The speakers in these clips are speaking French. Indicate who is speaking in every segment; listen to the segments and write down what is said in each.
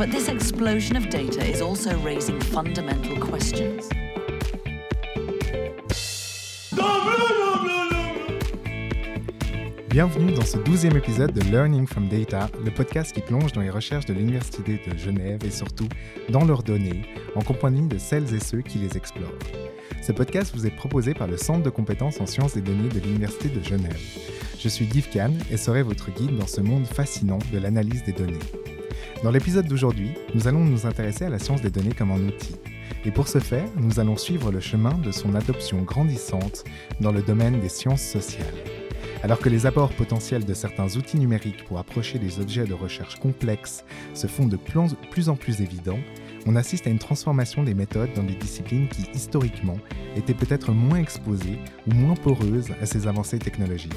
Speaker 1: But this explosion of data is also raising fundamental questions.
Speaker 2: Bienvenue dans ce douzième épisode de Learning from Data, le podcast qui plonge dans les recherches de l'Université de Genève et surtout dans leurs données, en compagnie de celles et ceux qui les explorent. Ce podcast vous est proposé par le Centre de compétences en sciences des données de l'Université de Genève. Je suis Guy Kahn et serai votre guide dans ce monde fascinant de l'analyse des données. Dans l'épisode d'aujourd'hui, nous allons nous intéresser à la science des données comme un outil. Et pour ce faire, nous allons suivre le chemin de son adoption grandissante dans le domaine des sciences sociales. Alors que les apports potentiels de certains outils numériques pour approcher des objets de recherche complexes se font de plus en plus évidents, on assiste à une transformation des méthodes dans des disciplines qui, historiquement, étaient peut-être moins exposées ou moins poreuses à ces avancées technologiques.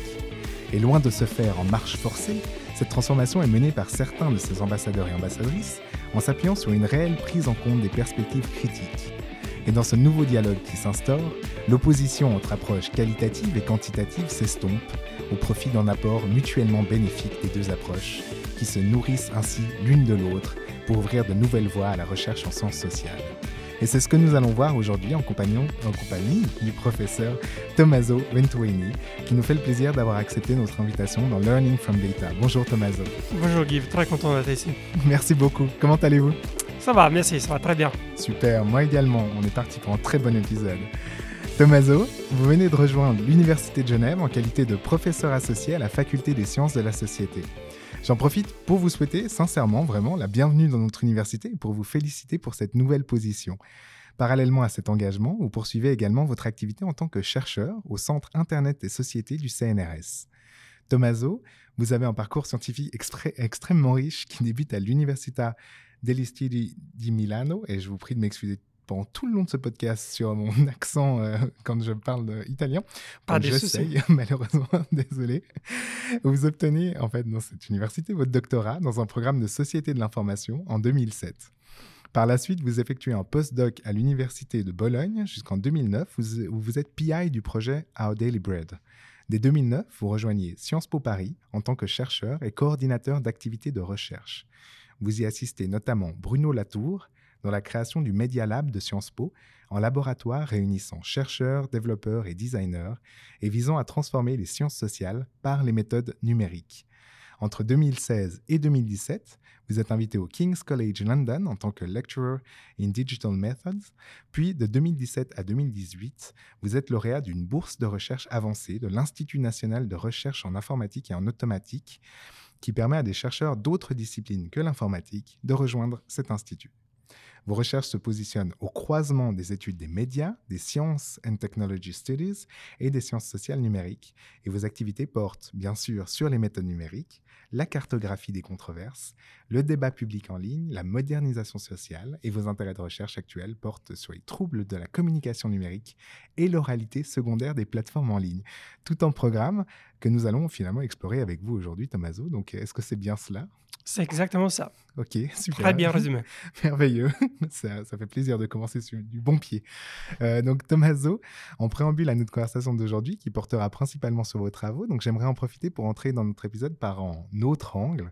Speaker 2: Et loin de se faire en marche forcée, cette transformation est menée par certains de ces ambassadeurs et ambassadrices en s'appuyant sur une réelle prise en compte des perspectives critiques. Et dans ce nouveau dialogue qui s'instaure, l'opposition entre approches qualitatives et quantitatives s'estompe au profit d'un apport mutuellement bénéfique des deux approches, qui se nourrissent ainsi l'une de l'autre pour ouvrir de nouvelles voies à la recherche en sciences sociales. Et c'est ce que nous allons voir aujourd'hui en, compagnie du professeur Tommaso Venturini, qui nous fait le plaisir d'avoir accepté notre invitation dans Learning from Data. Bonjour Tommaso.
Speaker 3: Bonjour Guy, très content d'être ici.
Speaker 2: Merci beaucoup. Comment allez-vous?
Speaker 3: Ça va, merci, ça va très bien.
Speaker 2: Super, moi également. On est parti pour un très bon épisode. Tommaso, vous venez de rejoindre l'Université de Genève en qualité de professeur associé à la Faculté des sciences de la société. J'en profite pour vous souhaiter sincèrement vraiment la bienvenue dans notre université et pour vous féliciter pour cette nouvelle position. Parallèlement à cet engagement, vous poursuivez également votre activité en tant que chercheur au Centre Internet des sociétés du CNRS. Tommaso, vous avez un parcours scientifique extrêmement riche qui débute à l'Università degli Studi di Milano, et je vous prie de m'excuser pendant tout le long de ce podcast sur mon accent euh, quand je parle italien.
Speaker 3: Pas
Speaker 2: je j'essaye, malheureusement, désolé. Vous obtenez, en fait, dans cette université, votre doctorat dans un programme de société de l'information en 2007. Par la suite, vous effectuez un postdoc à l'université de Bologne jusqu'en 2009, où vous êtes PI du projet Our Daily Bread. Dès 2009, vous rejoignez Sciences Po Paris en tant que chercheur et coordinateur d'activités de recherche. Vous y assistez notamment Bruno Latour, dans la création du Media Lab de Sciences Po, en laboratoire réunissant chercheurs, développeurs et designers, et visant à transformer les sciences sociales par les méthodes numériques. Entre 2016 et 2017, vous êtes invité au King's College London en tant que Lecturer in Digital Methods, puis de 2017 à 2018, vous êtes lauréat d'une bourse de recherche avancée de l'Institut national de recherche en informatique et en automatique, qui permet à des chercheurs d'autres disciplines que l'informatique de rejoindre cet institut. Vos recherches se positionnent au croisement des études des médias, des sciences and technology studies et des sciences sociales numériques. Et vos activités portent bien sûr sur les méthodes numériques, la cartographie des controverses, le débat public en ligne, la modernisation sociale et vos intérêts de recherche actuels portent sur les troubles de la communication numérique et l'oralité secondaire des plateformes en ligne. Tout un programme que nous allons finalement explorer avec vous aujourd'hui, Tommaso. Donc, est-ce que c'est bien cela?
Speaker 3: C'est exactement ça.
Speaker 2: Ok, super.
Speaker 3: Très bien résumé.
Speaker 2: Merveilleux. Ça, fait plaisir de commencer sur du bon pied. Euh, donc, Tommaso, en préambule à notre conversation d'aujourd'hui, qui portera principalement sur vos travaux, donc j'aimerais en profiter pour entrer dans notre épisode par un autre angle,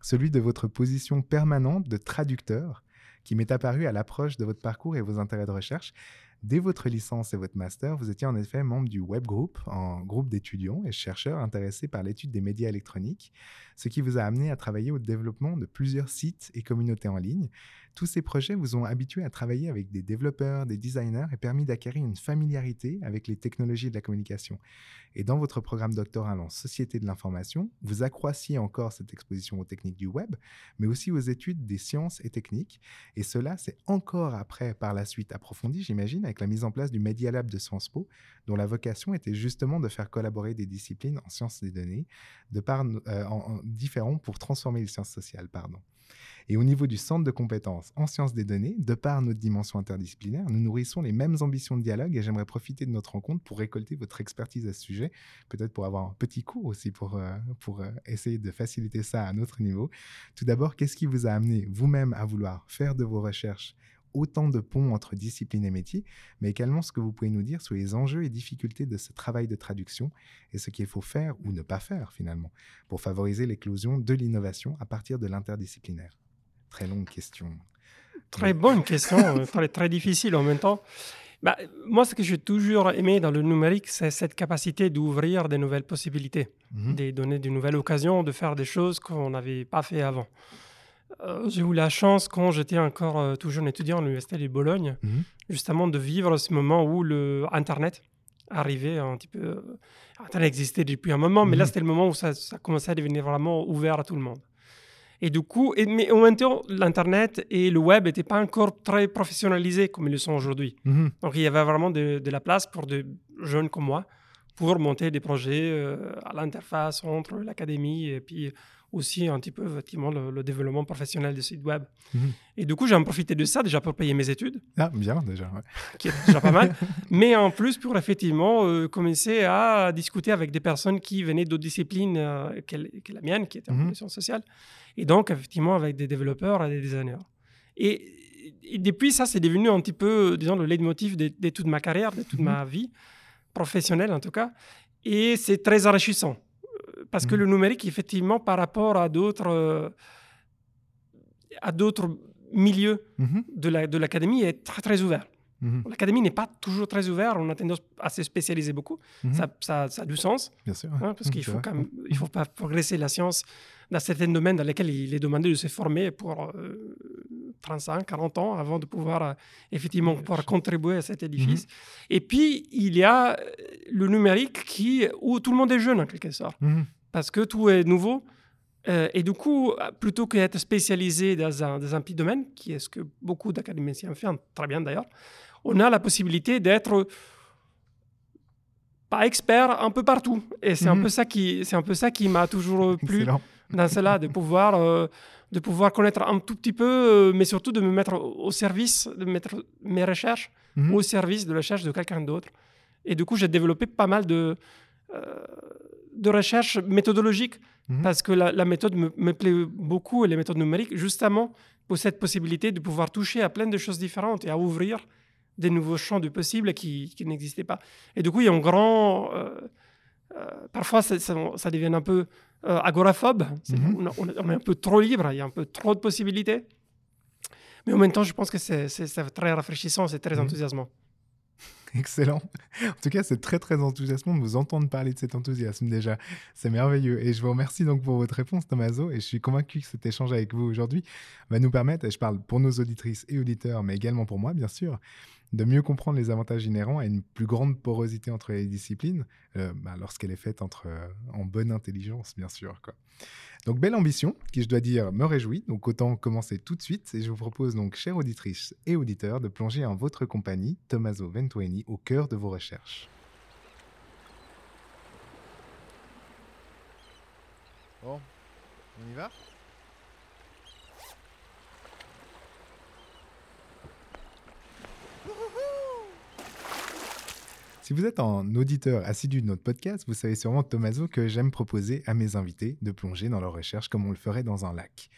Speaker 2: celui de votre position permanente de traducteur, qui m'est apparu à l'approche de votre parcours et vos intérêts de recherche. Dès votre licence et votre master, vous étiez en effet membre du Web Group, un groupe d'étudiants et chercheurs intéressés par l'étude des médias électroniques, ce qui vous a amené à travailler au développement de plusieurs sites et communautés en ligne. Tous ces projets vous ont habitué à travailler avec des développeurs, des designers et permis d'acquérir une familiarité avec les technologies de la communication. Et dans votre programme doctoral en société de l'information, vous accroissiez encore cette exposition aux techniques du web, mais aussi aux études des sciences et techniques. Et cela, c'est encore après, par la suite, approfondi, j'imagine, avec la mise en place du Media Lab de Sciences Po, dont la vocation était justement de faire collaborer des disciplines en sciences des données de par, euh, en, en- différents pour transformer les sciences sociales. Pardon. Et au niveau du centre de compétences en sciences des données, de par notre dimension interdisciplinaire, nous nourrissons les mêmes ambitions de dialogue et j'aimerais profiter de notre rencontre pour récolter votre expertise à ce sujet, peut-être pour avoir un petit cours aussi pour, euh, pour euh, essayer de faciliter ça à notre niveau. Tout d'abord, qu'est-ce qui vous a amené vous-même à vouloir faire de vos recherches autant de ponts entre disciplines et métiers, mais également ce que vous pouvez nous dire sur les enjeux et difficultés de ce travail de traduction et ce qu'il faut faire ou ne pas faire finalement pour favoriser l'éclosion de l'innovation à partir de l'interdisciplinaire. Très longue question.
Speaker 3: Très bonne question, euh, très, très difficile en même temps. Bah, moi, ce que j'ai toujours aimé dans le numérique, c'est cette capacité d'ouvrir des nouvelles possibilités,
Speaker 2: Mhm.
Speaker 3: de donner de nouvelles occasions de faire des choses qu'on n'avait pas fait avant. Euh, j'ai eu la chance, quand j'étais encore euh, tout jeune étudiant à l'Université de Bologne,
Speaker 2: Mhm.
Speaker 3: justement de vivre ce moment où le Internet arrivait un petit peu. euh, Internet existait depuis un moment, mais là,
Speaker 2: Mhm.
Speaker 3: c'était le moment où ça, ça commençait à devenir vraiment ouvert à tout le monde. Et du coup, et- mais en même temps, l'Internet et le web n'étaient pas encore très professionnalisés comme ils le sont aujourd'hui.
Speaker 2: Mhm.
Speaker 3: Donc, il y avait vraiment de, de la place pour des jeunes comme moi pour monter des projets euh, à l'interface entre l'académie et puis aussi un petit peu effectivement le, le développement professionnel du site web.
Speaker 2: Mhm.
Speaker 3: Et du coup, j'ai en profité de ça déjà pour payer mes études,
Speaker 2: Ah, bien déjà. ouais.
Speaker 3: qui est déjà pas mal, mais en plus pour effectivement euh, commencer à discuter avec des personnes qui venaient d'autres disciplines euh, que, que la mienne, qui était en
Speaker 2: Mhm.
Speaker 3: communication sociale, et donc effectivement avec des développeurs et des designers. Et, et depuis ça, c'est devenu un petit peu, disons, le leitmotiv de, de toute ma carrière, de toute
Speaker 2: Mhm.
Speaker 3: ma vie professionnelle en tout cas, et c'est très enrichissant. Parce que
Speaker 2: Mhm.
Speaker 3: le numérique, effectivement, par rapport à d'autres, euh, à d'autres milieux
Speaker 2: Mhm.
Speaker 3: de la- de l'académie, est très, très ouvert.
Speaker 2: Mhm.
Speaker 3: L'académie n'est pas toujours très ouverte, on a tendance à se spécialiser beaucoup.
Speaker 2: Mhm.
Speaker 3: Ça, ça- ça a du sens,
Speaker 2: Bien sûr.
Speaker 3: hein, parce
Speaker 2: Mhm,
Speaker 3: qu'il faut quand même, il faut pas progresser la science dans certains domaines dans lesquels il est demandé de se former pour euh, 35, 40 ans avant de pouvoir euh, effectivement pouvoir contribuer à cet édifice. Et puis, il y a euh, le numérique qui, où tout le monde est jeune en quelque sorte
Speaker 2: Mhm.
Speaker 3: parce que tout est nouveau. Euh, et du coup, plutôt qu'être spécialisé dans un, dans un petit domaine, qui est ce que beaucoup d'académiciens font, très bien d'ailleurs, on a la possibilité d'être pas expert un peu partout. Et c'est un
Speaker 2: Mhm.
Speaker 3: peu ça qui, c'est un peu ça qui m'a toujours plu
Speaker 2: Excellent.
Speaker 3: dans cela, de pouvoir, euh, de pouvoir connaître un tout petit peu, euh, mais surtout de me mettre au service, de mettre mes recherches
Speaker 2: Mhm.
Speaker 3: au service de la recherche de quelqu'un d'autre. Et du coup, j'ai développé pas mal de, euh, de recherches méthodologiques
Speaker 2: Mhm.
Speaker 3: parce que la, la méthode me, me plaît beaucoup et les méthodes numériques, justement, pour cette possibilité de pouvoir toucher à plein de choses différentes et à ouvrir des nouveaux champs du possible qui, qui n'existaient pas. Et du coup, il y a un grand. euh, euh, parfois, ça, ça, ça devient un peu euh, agoraphobe.
Speaker 2: Mhm.
Speaker 3: on, est- on est un peu trop libre, il y a un peu trop de possibilités. Mais en même temps, je pense que c'est très rafraîchissant, c'est très
Speaker 2: Mhm.
Speaker 3: enthousiasmant.
Speaker 2: Excellent. En tout cas, c'est très très enthousiasmant de vous entendre parler de cet enthousiasme déjà. C'est merveilleux. Et je vous remercie donc pour votre réponse, Tomaso. Et je suis convaincu que cet échange avec vous aujourd'hui va nous permettre, et je parle pour nos auditrices et auditeurs, mais également pour moi, bien sûr, de mieux comprendre les avantages inhérents à une plus grande porosité entre les disciplines, euh, bah, lorsqu'elle est faite entre, euh, en bonne intelligence, bien sûr. Donc, belle ambition, qui, je dois dire, me réjouit. Donc, autant commencer tout de suite. Et je vous propose donc, chères auditrices et auditeurs, de plonger en votre compagnie, Tommaso Ventueni, au cœur de vos recherches. Bon, on y va? Si vous êtes un auditeur assidu de notre podcast, vous savez sûrement, Tommaso, que j'aime proposer à mes invités de plonger dans leurs recherches comme on le ferait dans un lac.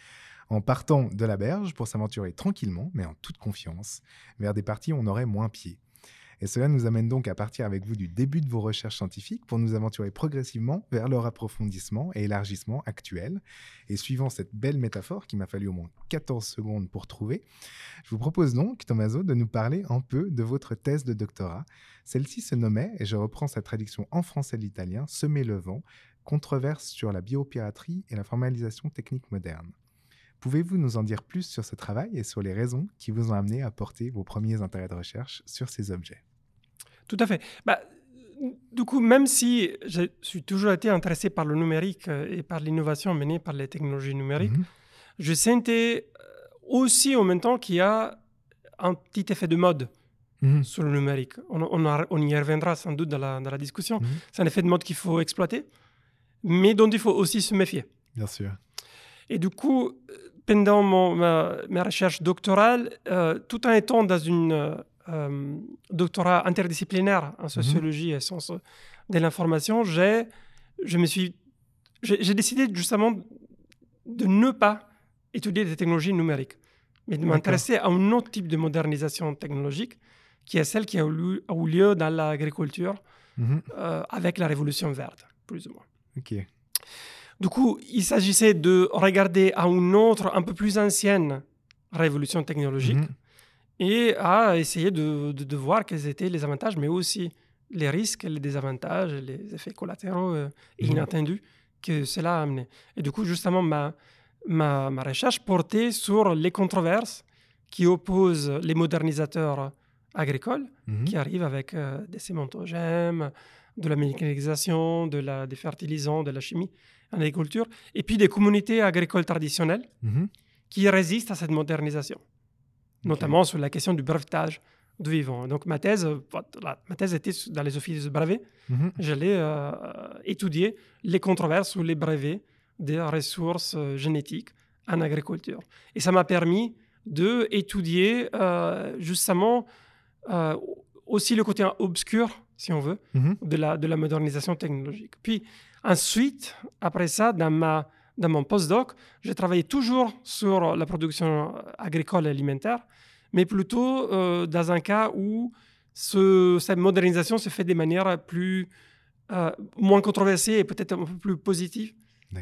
Speaker 2: En partant de la berge pour s'aventurer tranquillement, mais en toute confiance, vers des parties où on aurait moins pied. Et cela nous amène donc à partir avec vous du début de vos recherches scientifiques pour nous aventurer progressivement vers leur approfondissement et élargissement actuel. Et suivant cette belle métaphore qui m'a fallu au moins 14 secondes pour trouver, je vous propose donc, Tommaso, de nous parler un peu de votre thèse de doctorat. Celle-ci se nommait, et je reprends sa traduction en français de l'italien, Semer le vent, controverse sur la biopiraterie et la formalisation technique moderne. Pouvez-vous nous en dire plus sur ce travail et sur les raisons qui vous ont amené à porter vos premiers intérêts de recherche sur ces objets?
Speaker 3: Tout à fait. Bah, du coup, même si je suis toujours été intéressé par le numérique euh, et par l'innovation menée par les technologies numériques,
Speaker 2: Mhm.
Speaker 3: je sentais euh, aussi en même temps qu'il y a un petit effet de mode
Speaker 2: Mhm.
Speaker 3: sur le numérique. On, on a- on y reviendra sans doute dans la, dans la discussion.
Speaker 2: Mhm.
Speaker 3: C'est un effet de mode qu'il faut exploiter, mais dont il faut aussi se méfier.
Speaker 2: Bien sûr.
Speaker 3: Et du coup, euh, pendant mon, ma, ma recherche doctorale, euh, tout en étant dans une euh, doctorat interdisciplinaire en sociologie et sciences de l'information, j'ai, je me suis, j'ai décidé justement de ne pas étudier des technologies numériques, mais de m'intéresser à un autre type de modernisation technologique, qui est celle qui a eu, lieu- a eu lieu dans l'agriculture
Speaker 2: Mhm.
Speaker 3: euh, avec la révolution verte, plus ou moins.
Speaker 2: Ok.
Speaker 3: Du coup, il s'agissait de regarder à une autre, un peu plus ancienne révolution technologique
Speaker 2: Mhm.
Speaker 3: Et à essayer de, de- de voir quels étaient les avantages, mais aussi les risques, les désavantages, les effets collatéraux euh,
Speaker 2: Mhm.
Speaker 3: inattendus que cela a amené. Et du coup, justement, ma, ma, ma recherche portait sur les controverses qui opposent les modernisateurs agricoles
Speaker 2: Mhm.
Speaker 3: qui arrivent avec euh, des sémentogèmes, de la mécanisation, de la, des fertilisants, de la chimie en agriculture, et puis des communautés agricoles traditionnelles
Speaker 2: Mhm.
Speaker 3: qui résistent à cette modernisation, notamment sur la question du brevetage du vivant. Donc ma thèse, euh, voilà, ma thèse était dans les offices de brevets.
Speaker 2: Mhm.
Speaker 3: J'allais euh, étudier les controverses sur les brevets des ressources euh, génétiques en agriculture. Et ça m'a permis d'étudier euh, justement euh, aussi le côté obscur, si on veut,
Speaker 2: Mhm.
Speaker 3: de la, de la modernisation technologique. Puis ensuite, après ça, dans, ma, dans mon postdoc, j'ai travaillé toujours sur la production agricole et alimentaire, mais plutôt euh, dans un cas où ce- cette modernisation se fait de manière plus, euh, moins controversée et peut-être un peu plus positive.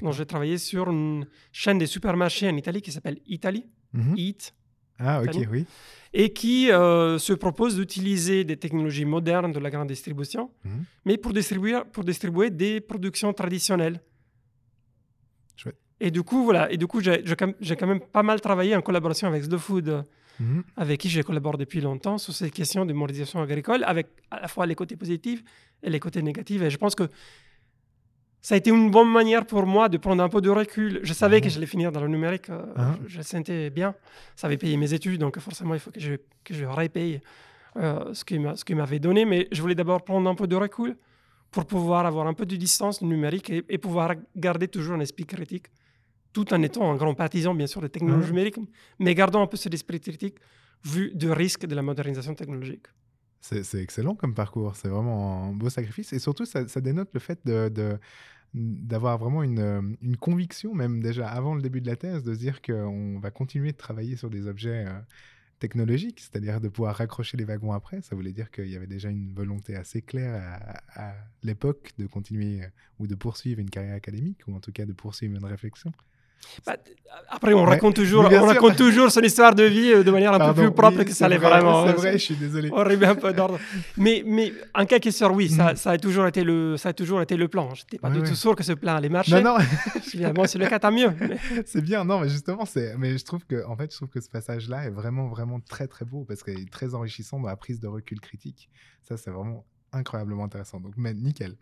Speaker 3: Donc, j'ai travaillé sur une chaîne des supermarchés en Italie qui s'appelle Italy,
Speaker 2: Mhm.
Speaker 3: Eat,
Speaker 2: Ah, ok, oui.
Speaker 3: et qui euh, se propose d'utiliser des technologies modernes de la grande distribution,
Speaker 2: Mhm.
Speaker 3: mais pour distribuer, pour distribuer des productions traditionnelles. Et du coup, voilà. Et du coup, j'ai quand même pas mal travaillé en collaboration avec Slow Food, euh,
Speaker 2: Mhm.
Speaker 3: avec qui je collabore depuis longtemps sur ces questions de modernisation agricole, avec à la fois les côtés positifs et les côtés négatifs. Et je pense que ça a été une bonne manière pour moi de prendre un peu de recul. Je savais
Speaker 2: Mhm.
Speaker 3: que j'allais finir dans le numérique, euh,
Speaker 2: Mhm.
Speaker 3: je, le sentais bien. Ça avait payé mes études, donc forcément, il faut que je, que je repaye euh, ce qu'il m'avait donné. Mais je voulais d'abord prendre un peu de recul pour pouvoir avoir un peu de distance numérique et, et pouvoir garder toujours un esprit critique, tout en étant un grand partisan, bien sûr, des technologies
Speaker 2: Mhm.
Speaker 3: numériques, mais gardant un peu cet esprit critique vu du risque de la modernisation technologique.
Speaker 2: C'est excellent comme parcours, c'est vraiment un beau sacrifice. Et surtout, ça, ça dénote le fait de, d'avoir vraiment une, euh, une conviction, même déjà avant le début de la thèse, de se dire qu'on va continuer de travailler sur des objets euh, technologiques, c'est-à-dire de pouvoir raccrocher les wagons après. Ça voulait dire qu'il y avait déjà une volonté assez claire à, à l'époque de continuer euh, ou de poursuivre une carrière académique, ou en tout cas de poursuivre une réflexion.
Speaker 3: Bah, après, on
Speaker 2: Ouais.
Speaker 3: raconte toujours,
Speaker 2: Oui,
Speaker 3: on raconte toujours son histoire de vie euh, de manière un
Speaker 2: Pardon,
Speaker 3: peu plus propre
Speaker 2: oui,
Speaker 3: que ça l'est
Speaker 2: vrai,
Speaker 3: vraiment.
Speaker 2: C'est
Speaker 3: hein,
Speaker 2: vrai, je suis désolé.
Speaker 3: On remet un peu d'ordre. Mais, mais en quelque sorte, oui, ça,
Speaker 2: Mm.
Speaker 3: ça, a toujours été le, ça a toujours été le plan. Je n'étais pas
Speaker 2: Ouais,
Speaker 3: du
Speaker 2: ouais.
Speaker 3: tout sûr que ce plan allait marcher.
Speaker 2: Non, non,
Speaker 3: Évidemment, c'est le cas, tant mieux. Mais-
Speaker 2: C'est bien, non, mais justement, c'est, mais je trouve que, en fait, je trouve que ce passage-là est vraiment, vraiment très, très beau parce qu'il est très enrichissant dans la prise de recul critique. Ça, c'est vraiment incroyablement intéressant. Donc, mais nickel,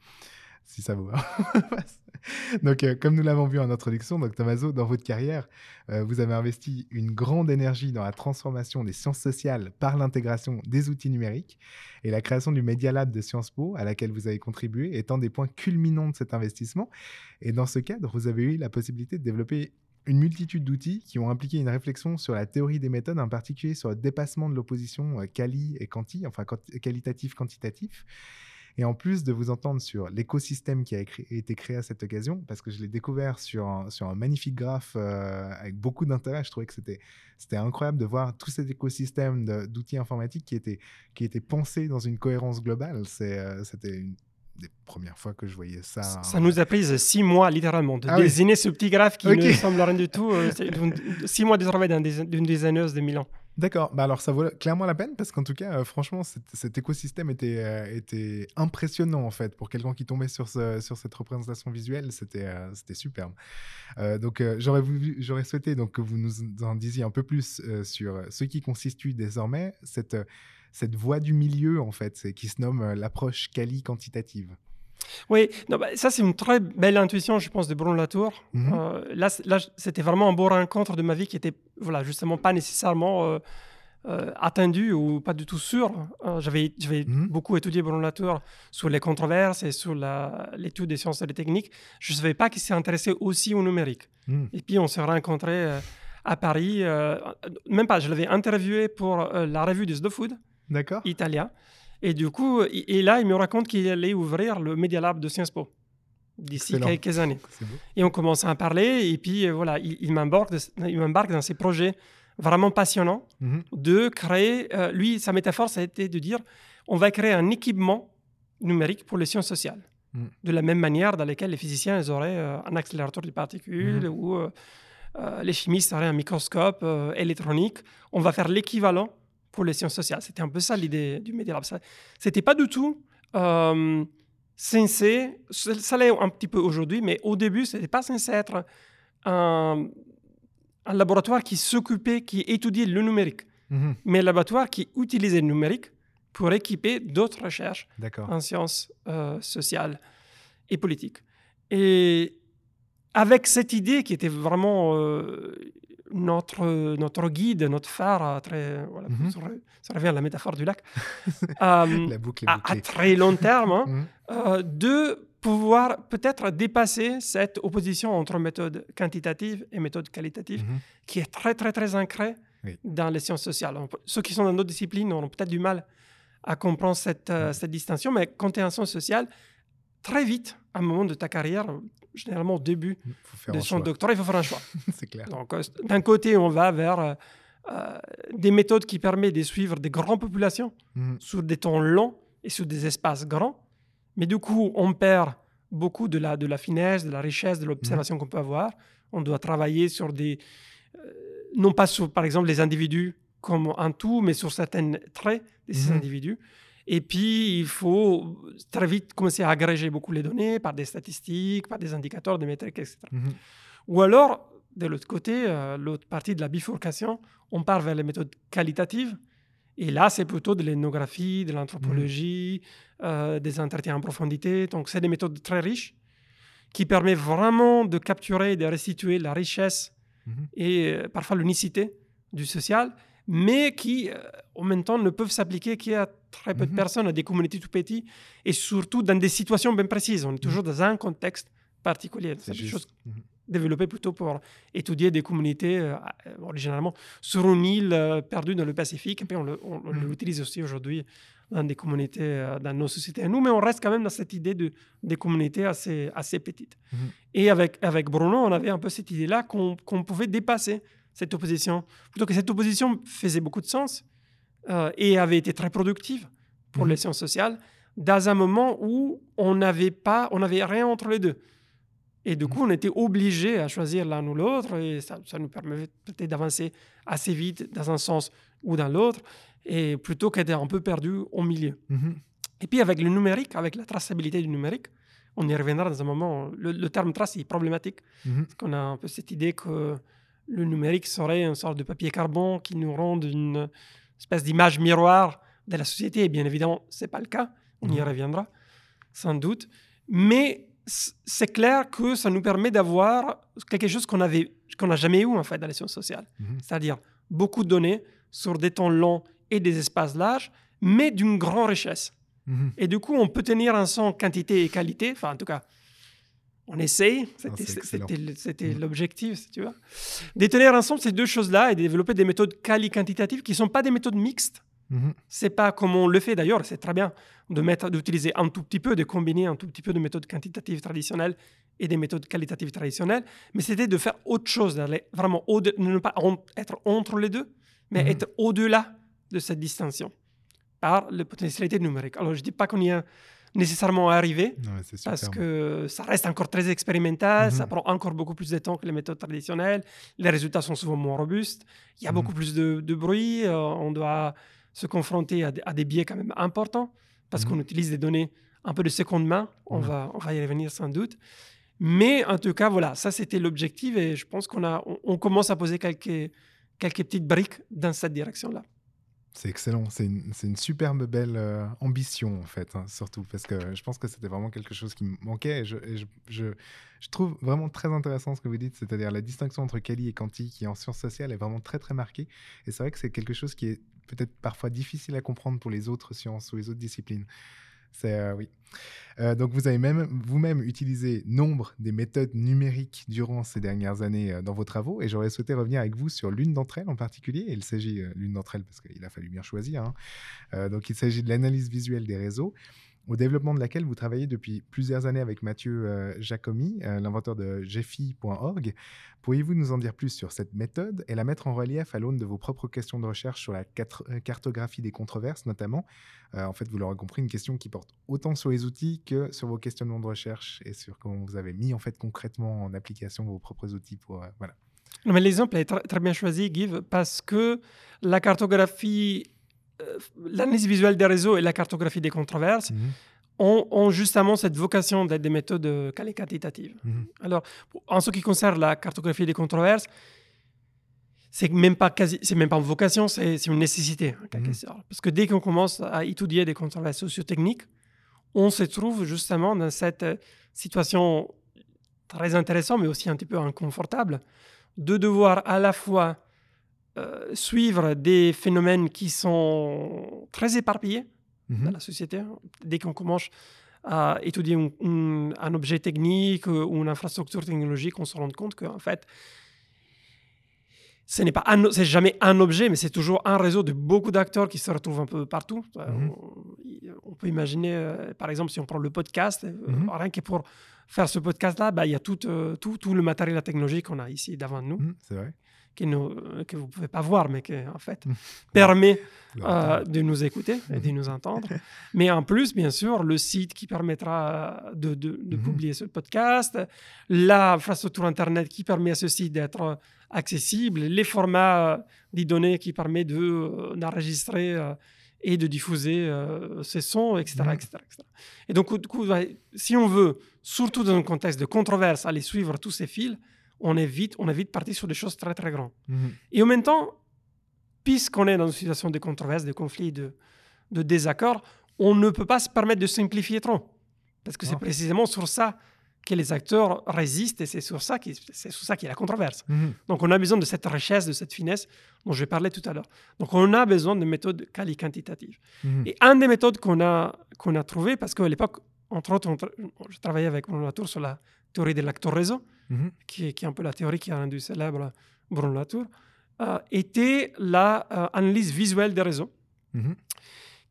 Speaker 2: si ça vous donc, euh, comme nous l'avons vu en introduction, donc Tommaso, dans votre carrière, euh, vous avez investi une grande énergie dans la transformation des sciences sociales par l'intégration des outils numériques et la création du Media Lab de Sciences Po, à laquelle vous avez contribué, étant des points culminants de cet investissement. Et dans ce cadre, vous avez eu la possibilité de développer une multitude d'outils qui ont impliqué une réflexion sur la théorie des méthodes, en particulier sur le dépassement de l'opposition euh, quali et quanti, enfin quanti- qualitatif-quantitatif. Et en plus de vous entendre sur l'écosystème qui a été créé à cette occasion, parce que je l'ai découvert sur un, sur un magnifique graphe euh, avec beaucoup d'intérêt, je trouvais que c'était, c'était incroyable de voir tout cet écosystème de- d'outils informatiques qui était, qui était pensé dans une cohérence globale. C'est, euh, c'était une des premières fois que je voyais ça.
Speaker 3: Ça nous a pris six mois, littéralement, de
Speaker 2: Ah oui.
Speaker 3: désigner ce petit graphe qui ne semble rien du tout. euh, six mois de travail d'un d'une designeuse de Milan.
Speaker 2: D'accord, bah alors ça vaut clairement la peine parce qu'en tout cas, euh, franchement, cet, écosystème était, euh, était impressionnant en fait. Pour quelqu'un qui tombait sur, ce- sur cette représentation visuelle, c'était euh, superbe. Donc j'aurais souhaité donc, que vous nous en disiez un peu plus sur ce qui constitue désormais cette, voie du milieu en fait, qui se nomme l'approche quali-quantitative.
Speaker 3: Oui, non, bah, ça c'est une très belle intuition, je pense, de Bruno Latour.
Speaker 2: Mhm.
Speaker 3: Euh, là, c'était vraiment un beau rencontre de ma vie qui était, voilà, justement pas nécessairement euh, euh, attendu ou pas du tout sûr. J'avais
Speaker 2: Mhm.
Speaker 3: beaucoup étudié Bruno Latour sur les controverses et sur l'étude des sciences et des techniques. Je ne savais pas qu'il s'est intéressé aussi au numérique.
Speaker 2: Hmm.
Speaker 3: Et puis, on s'est rencontrés à Paris. même pas, je l'avais interviewé pour la revue du Slow Food italien. Et du coup, et, là, il me raconte qu'il allait ouvrir le Media Lab de Sciences Po d'ici quelques années. Et on commence à en parler. Et puis, euh, voilà, il, il m'embarque dans ces projets vraiment passionnants
Speaker 2: Mhm.
Speaker 3: de créer. euh, lui, sa métaphore, ça a été de dire on va créer un équipement numérique pour les sciences sociales.
Speaker 2: Mm.
Speaker 3: De la même manière dans laquelle les physiciens ils auraient euh, un accélérateur de particules
Speaker 2: Mhm.
Speaker 3: ou euh, les chimistes auraient un microscope électronique. On va faire l'équivalent pour les sciences sociales. C'était un peu ça l'idée du Media Lab. C'était pas du tout euh, censé, ça l'est un petit peu aujourd'hui, mais au début, c'était pas censé être un, un laboratoire qui s'occupait, qui étudiait le numérique,
Speaker 2: Mhm.
Speaker 3: mais un laboratoire qui utilisait le numérique pour équiper d'autres recherches en sciences euh, sociales et politiques. Et avec cette idée qui était vraiment euh, notre, notre guide, notre phare, à très, voilà,
Speaker 2: Mhm.
Speaker 3: ça revient à la métaphore du lac, euh,
Speaker 2: La boucle est
Speaker 3: à, très long terme, hein,
Speaker 2: Mhm.
Speaker 3: euh, de pouvoir peut-être dépasser cette opposition entre méthode quantitative et méthode qualitative
Speaker 2: Mhm.
Speaker 3: qui est très, très, très ancrée
Speaker 2: Oui.
Speaker 3: dans les sciences sociales. Ceux qui sont dans d'autres disciplines auront peut-être du mal à comprendre cette,
Speaker 2: Mm.
Speaker 3: euh, cette distinction, mais quand tu es en sciences sociales, très vite, à un moment de ta carrière, euh, généralement au début de son doctorat, il faut faire un choix.
Speaker 2: C'est clair.
Speaker 3: Donc, euh, d'un côté, on va vers euh, euh, des méthodes qui permettent de suivre des grandes populations
Speaker 2: Mhm.
Speaker 3: sur des temps longs et sur des espaces grands. Mais du coup, on perd beaucoup de la, de la finesse, de la richesse, de l'observation qu'on peut avoir. On doit travailler sur des... euh, non pas sur, par exemple, les individus comme un tout, mais sur certains traits de ces
Speaker 2: Mhm.
Speaker 3: individus. Et puis, il faut très vite commencer à agréger beaucoup les données par des statistiques, par des indicateurs, des métriques, etc.
Speaker 2: Mhm.
Speaker 3: Ou alors, de l'autre côté, euh, l'autre partie de la bifurcation, on part vers les méthodes qualitatives. Et là, c'est plutôt de l'ethnographie, de l'anthropologie, euh, des entretiens en profondité. Donc, c'est des méthodes très riches qui permettent vraiment de capturer et de restituer la richesse
Speaker 2: Mhm.
Speaker 3: et euh, parfois l'unicité du social, mais qui, en même temps, ne peuvent s'appliquer qu'à très peu de
Speaker 2: Mhm.
Speaker 3: personnes, à des communautés tout petites, et surtout dans des situations bien précises. On est toujours dans un contexte particulier.
Speaker 2: C'est
Speaker 3: des choses
Speaker 2: Mhm.
Speaker 3: développées plutôt pour étudier des communautés, euh, euh, originalement, sur une île euh, perdue dans le Pacifique, et puis on
Speaker 2: Mhm.
Speaker 3: l'utilise aussi aujourd'hui dans des communautés, euh, dans nos sociétés à nous, mais on reste quand même dans cette idée de, des communautés assez, assez petites.
Speaker 2: Mhm.
Speaker 3: Et avec, avec Bruno, on avait un peu cette idée-là qu'on qu'on pouvait dépasser cette opposition. Plutôt que cette opposition faisait beaucoup de sens euh, et avait été très productive pour
Speaker 2: Mhm.
Speaker 3: les sciences sociales, dans un moment où on n'avait pas, on n'avait rien entre les deux. Et du coup, on était obligé à choisir l'un ou l'autre, et ça, ça nous permettait d'avancer assez vite dans un sens ou dans l'autre, et plutôt qu'être un peu perdu au milieu.
Speaker 2: Mhm.
Speaker 3: Et puis avec le numérique, avec la traçabilité du numérique, on y reviendra dans un moment. Le, le terme trace est problématique,
Speaker 2: Mhm.
Speaker 3: parce qu'on a un peu cette idée que le numérique serait une sorte de papier carbone qui nous rend une espèce d'image miroir de la société. Et bien évidemment, ce n'est pas le cas. On y
Speaker 2: Mhm.
Speaker 3: reviendra, sans doute. Mais c'est clair que ça nous permet d'avoir quelque chose qu'on avait qu'on n'a jamais eu en fait dans les sciences sociales.
Speaker 2: Mhm.
Speaker 3: C'est-à-dire beaucoup de données sur des temps longs et des espaces larges, mais d'une grande richesse.
Speaker 2: Mhm.
Speaker 3: Et du coup, on peut tenir ensemble quantité et qualité. Enfin, en tout cas, on essaye. C'était,
Speaker 2: Ah,
Speaker 3: c'était
Speaker 2: Mhm.
Speaker 3: l'objectif, si tu veux. De tenir ensemble ces deux choses-là et de développer des méthodes quali-quantitatives qui ne sont pas des méthodes mixtes.
Speaker 2: Mhm.
Speaker 3: C'est pas comme on le fait d'ailleurs, c'est très bien de d'utiliser un tout petit peu, de combiner un tout petit peu de méthodes quantitatives traditionnelles et des méthodes qualitatives traditionnelles, mais c'était de faire autre chose, d'aller vraiment au ne pas être entre les deux, mais
Speaker 2: Mhm.
Speaker 3: être au-delà de cette distinction par la potentialité numérique. Alors je dis pas qu'on y est nécessairement
Speaker 2: c'est
Speaker 3: parce que ça reste encore très expérimental, ça
Speaker 2: Mhm.
Speaker 3: prend encore beaucoup plus de temps que les méthodes traditionnelles, les résultats sont souvent moins robustes, il y a
Speaker 2: Mhm.
Speaker 3: beaucoup plus de, de bruit, euh, on doit se confronter à, des- à des biais quand même importants, parce
Speaker 2: Mhm.
Speaker 3: qu'on utilise des données un peu de seconde main, on, va, on va y revenir sans doute. Mais en tout cas, voilà, ça c'était l'objectif et je pense qu'on a, on, on commence à poser quelques, quelques petites briques dans cette direction-là.
Speaker 2: C'est excellent, c'est une, superbe belle euh, ambition en fait, hein, surtout parce que je pense que c'était vraiment quelque chose qui me manquait et, je, trouve vraiment très intéressant ce que vous dites, c'est-à-dire la distinction entre quali et quanti qui en sciences sociales est vraiment très très marquée et c'est vrai que c'est quelque chose qui est peut-être parfois difficiles à comprendre pour les autres sciences ou les autres disciplines. C'est euh, oui. Euh, donc vous avez même vous-même utilisé nombre des méthodes numériques durant ces dernières années euh, dans vos travaux et j'aurais souhaité revenir avec vous sur l'une d'entre elles en particulier. Il s'agit l'une d'entre elles parce qu'il a fallu bien choisir. hein. donc il s'agit de l'analyse visuelle des réseaux au développement de laquelle vous travaillez depuis plusieurs années avec Mathieu euh, Jacomi, euh, l'inventeur de Gephi.org. Pourriez-vous nous en dire plus sur cette méthode et la mettre en relief à l'aune de vos propres questions de recherche sur la euh, cartographie des controverses notamment? Euh, En fait, vous l'aurez compris, une question qui porte autant sur les outils que sur vos questionnements de recherche et sur comment vous avez mis en fait concrètement en application vos propres outils pour... voilà.
Speaker 3: Mais l'exemple est très, bien choisi, Give, parce que la cartographie, l'analyse visuelle des réseaux et la cartographie des controverses ont, ont justement cette vocation d'être des méthodes euh, quali- quantitatives.
Speaker 2: Mhm.
Speaker 3: Alors, en ce qui concerne la cartographie des controverses, c'est même pas quasi, c'est même pas une vocation, c'est une nécessité
Speaker 2: Mhm.
Speaker 3: Parce que dès qu'on commence à étudier des controverses sociotechniques, on se trouve justement dans cette euh, situation très intéressante, mais aussi un petit peu inconfortable, de devoir à la fois euh, suivre des phénomènes qui sont très éparpillés
Speaker 2: Mhm.
Speaker 3: dans la société. Dès qu'on commence à étudier un, un- un objet technique ou une infrastructure technologique, on se rend compte qu'en fait, ce n'est pas c'est jamais un objet, mais c'est toujours un réseau de beaucoup d'acteurs qui se retrouvent un peu partout. Euh,
Speaker 2: Mhm.
Speaker 3: on, on peut imaginer, euh, par exemple, si on prend le podcast, euh,
Speaker 2: Mhm.
Speaker 3: rien que pour faire ce podcast-là, bah, il y a tout, tout, tout le matériel la technologie qu'on a ici devant nous,
Speaker 2: C'est vrai.
Speaker 3: Qui nous- euh, que vous ne pouvez pas voir, mais qui, en fait,
Speaker 2: Mhm.
Speaker 3: permet euh, de nous écouter et de nous entendre. Mais en plus, bien sûr, le site qui permettra de, de- de
Speaker 2: Mhm.
Speaker 3: publier ce podcast, l'infrastructure Internet qui permet à ce site d'être accessible, les formats euh, des données qui permettent de, euh, d'enregistrer euh, et de diffuser euh, ces sons, etc., etc., etc. Et donc, du coup, si on veut, surtout dans un contexte de controverse, aller suivre tous ces fils, on est vite, on est vite parti sur des choses très, très grandes.
Speaker 2: Mhm.
Speaker 3: Et en même temps, puisqu'on est dans une situation de controverse, de conflit, de, de désaccord, on ne peut pas se permettre de simplifier trop. Parce que c'est
Speaker 2: Non.
Speaker 3: précisément sur ça que les acteurs résistent et c'est sur ça qui c'est sur ça qu'il y a la controverse.
Speaker 2: Mhm.
Speaker 3: Donc on a besoin de cette richesse, de cette finesse dont je parlais tout à l'heure. Donc on a besoin de méthodes quali-quantitatives.
Speaker 2: Mhm.
Speaker 3: Et une des méthodes qu'on a, qu'on a trouvées, parce qu'à l'époque, entre autres, on tra- je travaillais avec Bruno Latour sur la théorie des l'acteur réseau,
Speaker 2: Mhm.
Speaker 3: qui est, qui est un peu la théorie qui a rendu célèbre Bruno Latour, euh, était l'analyse visuelle des réseaux,
Speaker 2: Mhm.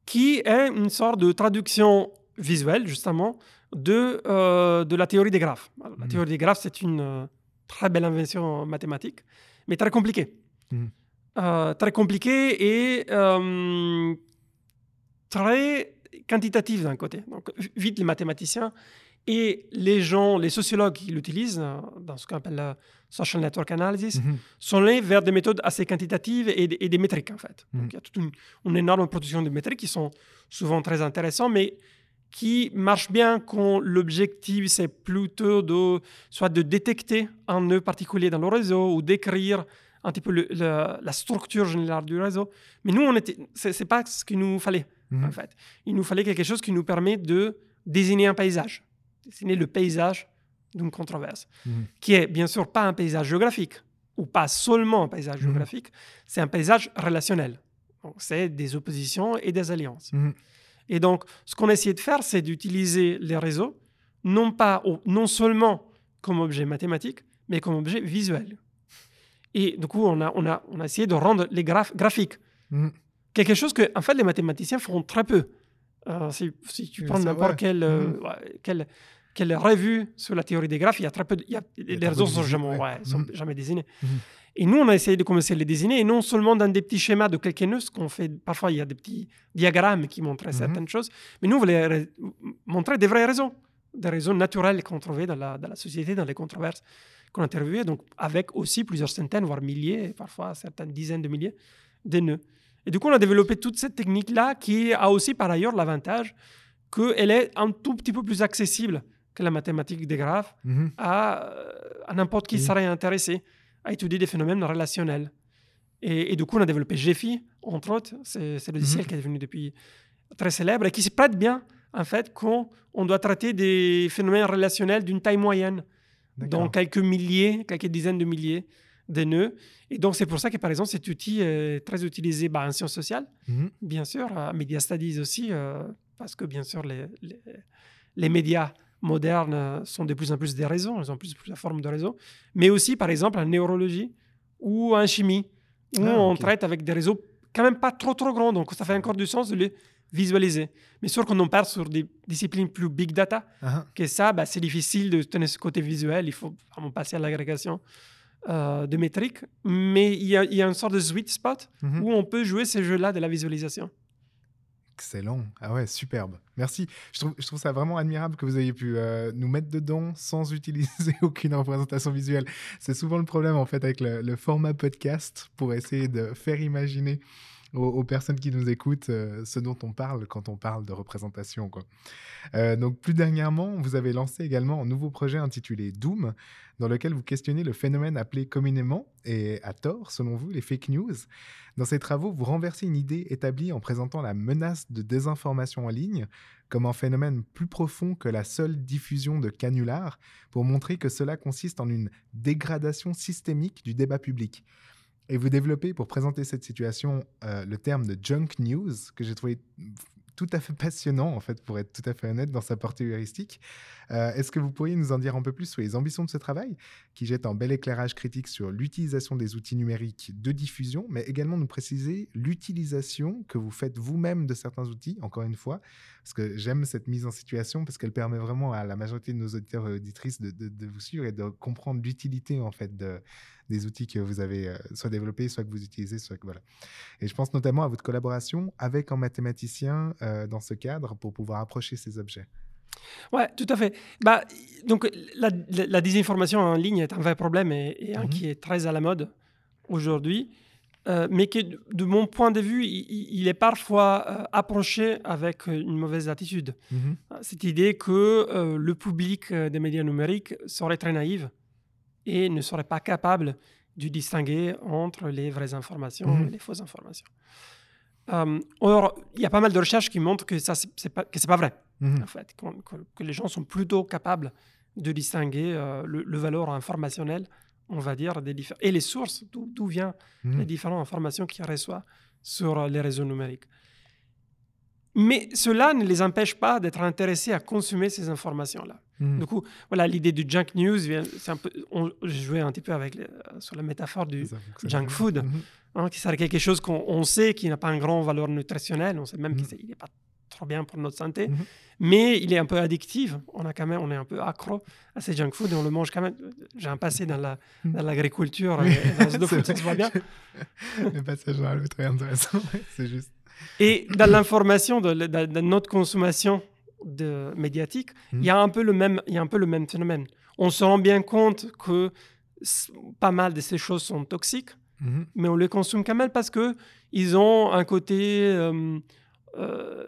Speaker 3: qui est une sorte de traduction visuelle, justement, de, euh, de la théorie des graphes. Alors, La
Speaker 2: Mhm.
Speaker 3: théorie des graphes, c'est une euh, très belle invention mathématique, mais très compliquée. Euh, très compliquée et euh, très quantitative d'un côté. Donc, vite, les mathématiciens et les gens, les sociologues qui l'utilisent dans ce qu'on appelle la social network analysis,
Speaker 2: Mhm.
Speaker 3: sont allés vers des méthodes assez quantitatives et, des- et des métriques, en fait.
Speaker 2: Mhm.
Speaker 3: Donc, il y a toute une, une énorme production de métriques qui sont souvent très intéressants, mais qui marchent bien quand l'objectif, c'est plutôt de, soit de détecter un nœud particulier dans le réseau ou d'écrire un petit peu le- le- la structure générale du réseau. Mais nous, c'est, c'est pas ce qu'il nous fallait,
Speaker 2: Mhm.
Speaker 3: en fait. Il nous fallait quelque chose qui nous permet de désigner un paysage, désigner le paysage d'une controverse
Speaker 2: Mhm.
Speaker 3: qui est bien sûr pas un paysage géographique, ou pas seulement un paysage
Speaker 2: Mhm.
Speaker 3: géographique, c'est un paysage relationnel. C'est des oppositions et des alliances.
Speaker 2: Mhm.
Speaker 3: Et donc, ce qu'on a essayé de faire, c'est d'utiliser les réseaux, non, pas, non seulement comme objet mathématique, mais comme objet visuel. Et du coup, on a, on a, on a essayé de rendre les graphes graphiques. Quelque chose que, en fait, les mathématiciens font très peu. Euh, si, si tu prends n'importe quelle, euh,
Speaker 2: Mhm.
Speaker 3: Quelle, quelle revue sur la théorie des graphes, il y a très peu. de- il y a- les réseaux sont jamais,
Speaker 2: ouais.
Speaker 3: ouais, sont
Speaker 2: Mhm.
Speaker 3: jamais désignés.
Speaker 2: Mhm.
Speaker 3: Et nous, on a essayé de commencer à les désigner, et non seulement dans des petits schémas de quelques nœuds, qu'on fait. Parfois, il y a des petits diagrammes qui montrent
Speaker 2: Mhm.
Speaker 3: certaines choses, mais nous, on voulait montrer des vraies raisons, des raisons naturelles qu'on trouvait dans la, dans la société, dans les controverses qu'on interviewait, donc avec aussi plusieurs centaines, voire milliers, parfois certaines dizaines de milliers de nœuds. Et du coup, on a développé toute cette technique-là qui a aussi par ailleurs l'avantage qu'elle est un tout petit peu plus accessible que la mathématique des graphes
Speaker 2: Mhm.
Speaker 3: à, euh, à n'importe qui serait intéressé à étudier des phénomènes relationnels. Et, et du coup, on a développé GEFI, entre autres. C'est c'est le logiciel
Speaker 2: Mhm.
Speaker 3: qui est devenu depuis très célèbre et qui se prête bien, en fait, quand on doit traiter des phénomènes relationnels d'une taille moyenne,
Speaker 2: D'accord.
Speaker 3: donc quelques milliers, quelques dizaines de milliers des nœuds. Et donc, c'est pour ça que, par exemple, cet outil est très utilisé bah, en sciences sociales,
Speaker 2: Mhm.
Speaker 3: bien sûr, à Media Studies aussi, euh, parce que, bien sûr, les, les, les médias modernes euh, sont de plus en plus des réseaux, ils ont plus, plus la forme de réseaux, mais aussi, par exemple, en neurologie ou en chimie, où
Speaker 2: Ah,
Speaker 3: on traite avec des réseaux quand même pas trop, trop grands, donc ça fait encore du sens de les visualiser. Mais sûr qu'on en parle sur des disciplines plus big data,
Speaker 2: Ah,
Speaker 3: que ça, bah, c'est difficile de tenir ce côté visuel. Il faut vraiment passer à l'agrégation euh, de métriques. Mais il y, a, il y a une sorte de sweet spot
Speaker 2: mhm.
Speaker 3: où on peut jouer ces jeux-là de la visualisation.
Speaker 2: Excellent. Ah ouais, superbe. Merci. Je trouve, ça vraiment admirable que vous ayez pu euh, nous mettre dedans sans utiliser aucune représentation visuelle. C'est souvent le problème en fait avec le format podcast pour essayer de faire imaginer aux, personnes qui nous écoutent euh, ce dont on parle quand on parle de représentation. Euh, donc plus dernièrement, vous avez lancé également un nouveau projet intitulé Doom, dans lequel vous questionnez le phénomène appelé communément, et à tort selon vous, les fake news. Dans ces travaux, vous renversez une idée établie en présentant la menace de désinformation en ligne comme un phénomène plus profond que la seule diffusion de canulars, pour montrer que cela consiste en une dégradation systémique du débat public. Et vous développez, pour présenter cette situation, euh, le terme de junk news, que j'ai trouvé tout à fait passionnant, en fait, pour être tout à fait honnête, dans sa portée heuristique. Euh, Est-ce que vous pourriez nous en dire un peu plus sur les ambitions de ce travail, qui jette un bel éclairage critique sur l'utilisation des outils numériques de diffusion, mais également nous préciser l'utilisation que vous faites vous-même de certains outils, encore une fois, parce que j'aime cette mise en situation, parce qu'elle permet vraiment à la majorité de nos auditeurs et auditrices de, de- de vous suivre et de comprendre l'utilité, en fait, de, des outils que vous avez euh, soit développés, soit que vous utilisez, soit que voilà. Et je pense notamment à votre collaboration avec un mathématicien euh, dans ce cadre pour pouvoir approcher ces objets.
Speaker 3: Ouais, tout à fait. Bah, donc, la, la- la désinformation en ligne est un vrai problème et, et un
Speaker 2: Mhm.
Speaker 3: qui est très à la mode aujourd'hui, euh, mais qui, de mon point de vue, il, est parfois euh, approché avec une mauvaise attitude.
Speaker 2: Mhm.
Speaker 3: Cette idée que euh, le public euh, des médias numériques serait très naïf et ne serait pas capable de distinguer entre les vraies informations
Speaker 2: Mhm.
Speaker 3: et les fausses informations. Euh, or, il y a pas mal de recherches qui montrent que ça, c'est c'est pas, que c'est pas vrai
Speaker 2: Mhm.
Speaker 3: en fait, que, que les gens sont plutôt capables de distinguer euh, le, le valeur informationnel, on va dire, des et les sources, d'où viennent
Speaker 2: Mhm.
Speaker 3: les différentes informations qu'ils reçoivent sur euh, les réseaux numériques. Mais cela ne les empêche pas d'être intéressés à consommer ces informations-là.
Speaker 2: Mhm.
Speaker 3: Du coup, voilà, l'idée du junk news, c'est un peu, on, joué un petit peu avec les- euh, sur la métaphore du, junk food.
Speaker 2: Mhm.
Speaker 3: hein, qui serait quelque chose qu'on on sait qui n'a pas un grand valeur nutritionnelle, on sait même
Speaker 2: Mhm.
Speaker 3: qu'il n'est pas trop bien pour notre santé,
Speaker 2: Mhm.
Speaker 3: mais il est un peu addictif. On a quand même, on est un peu accro à ces junk food et on le mange quand même. J'ai un passé dans la
Speaker 2: Mhm.
Speaker 3: dans l'agriculture
Speaker 2: Oui,
Speaker 3: dans food, ça se voit bien.
Speaker 2: Le passage dans le très intéressant, c'est juste.
Speaker 3: Et dans l'information, de, de- de notre consommation de, médiatique, il
Speaker 2: Mhm.
Speaker 3: y a un peu le même, il y a un peu le même phénomène. On se rend bien compte que pas mal de ces choses sont toxiques, mais on les consomme quand même parce que ils ont un côté euh, euh,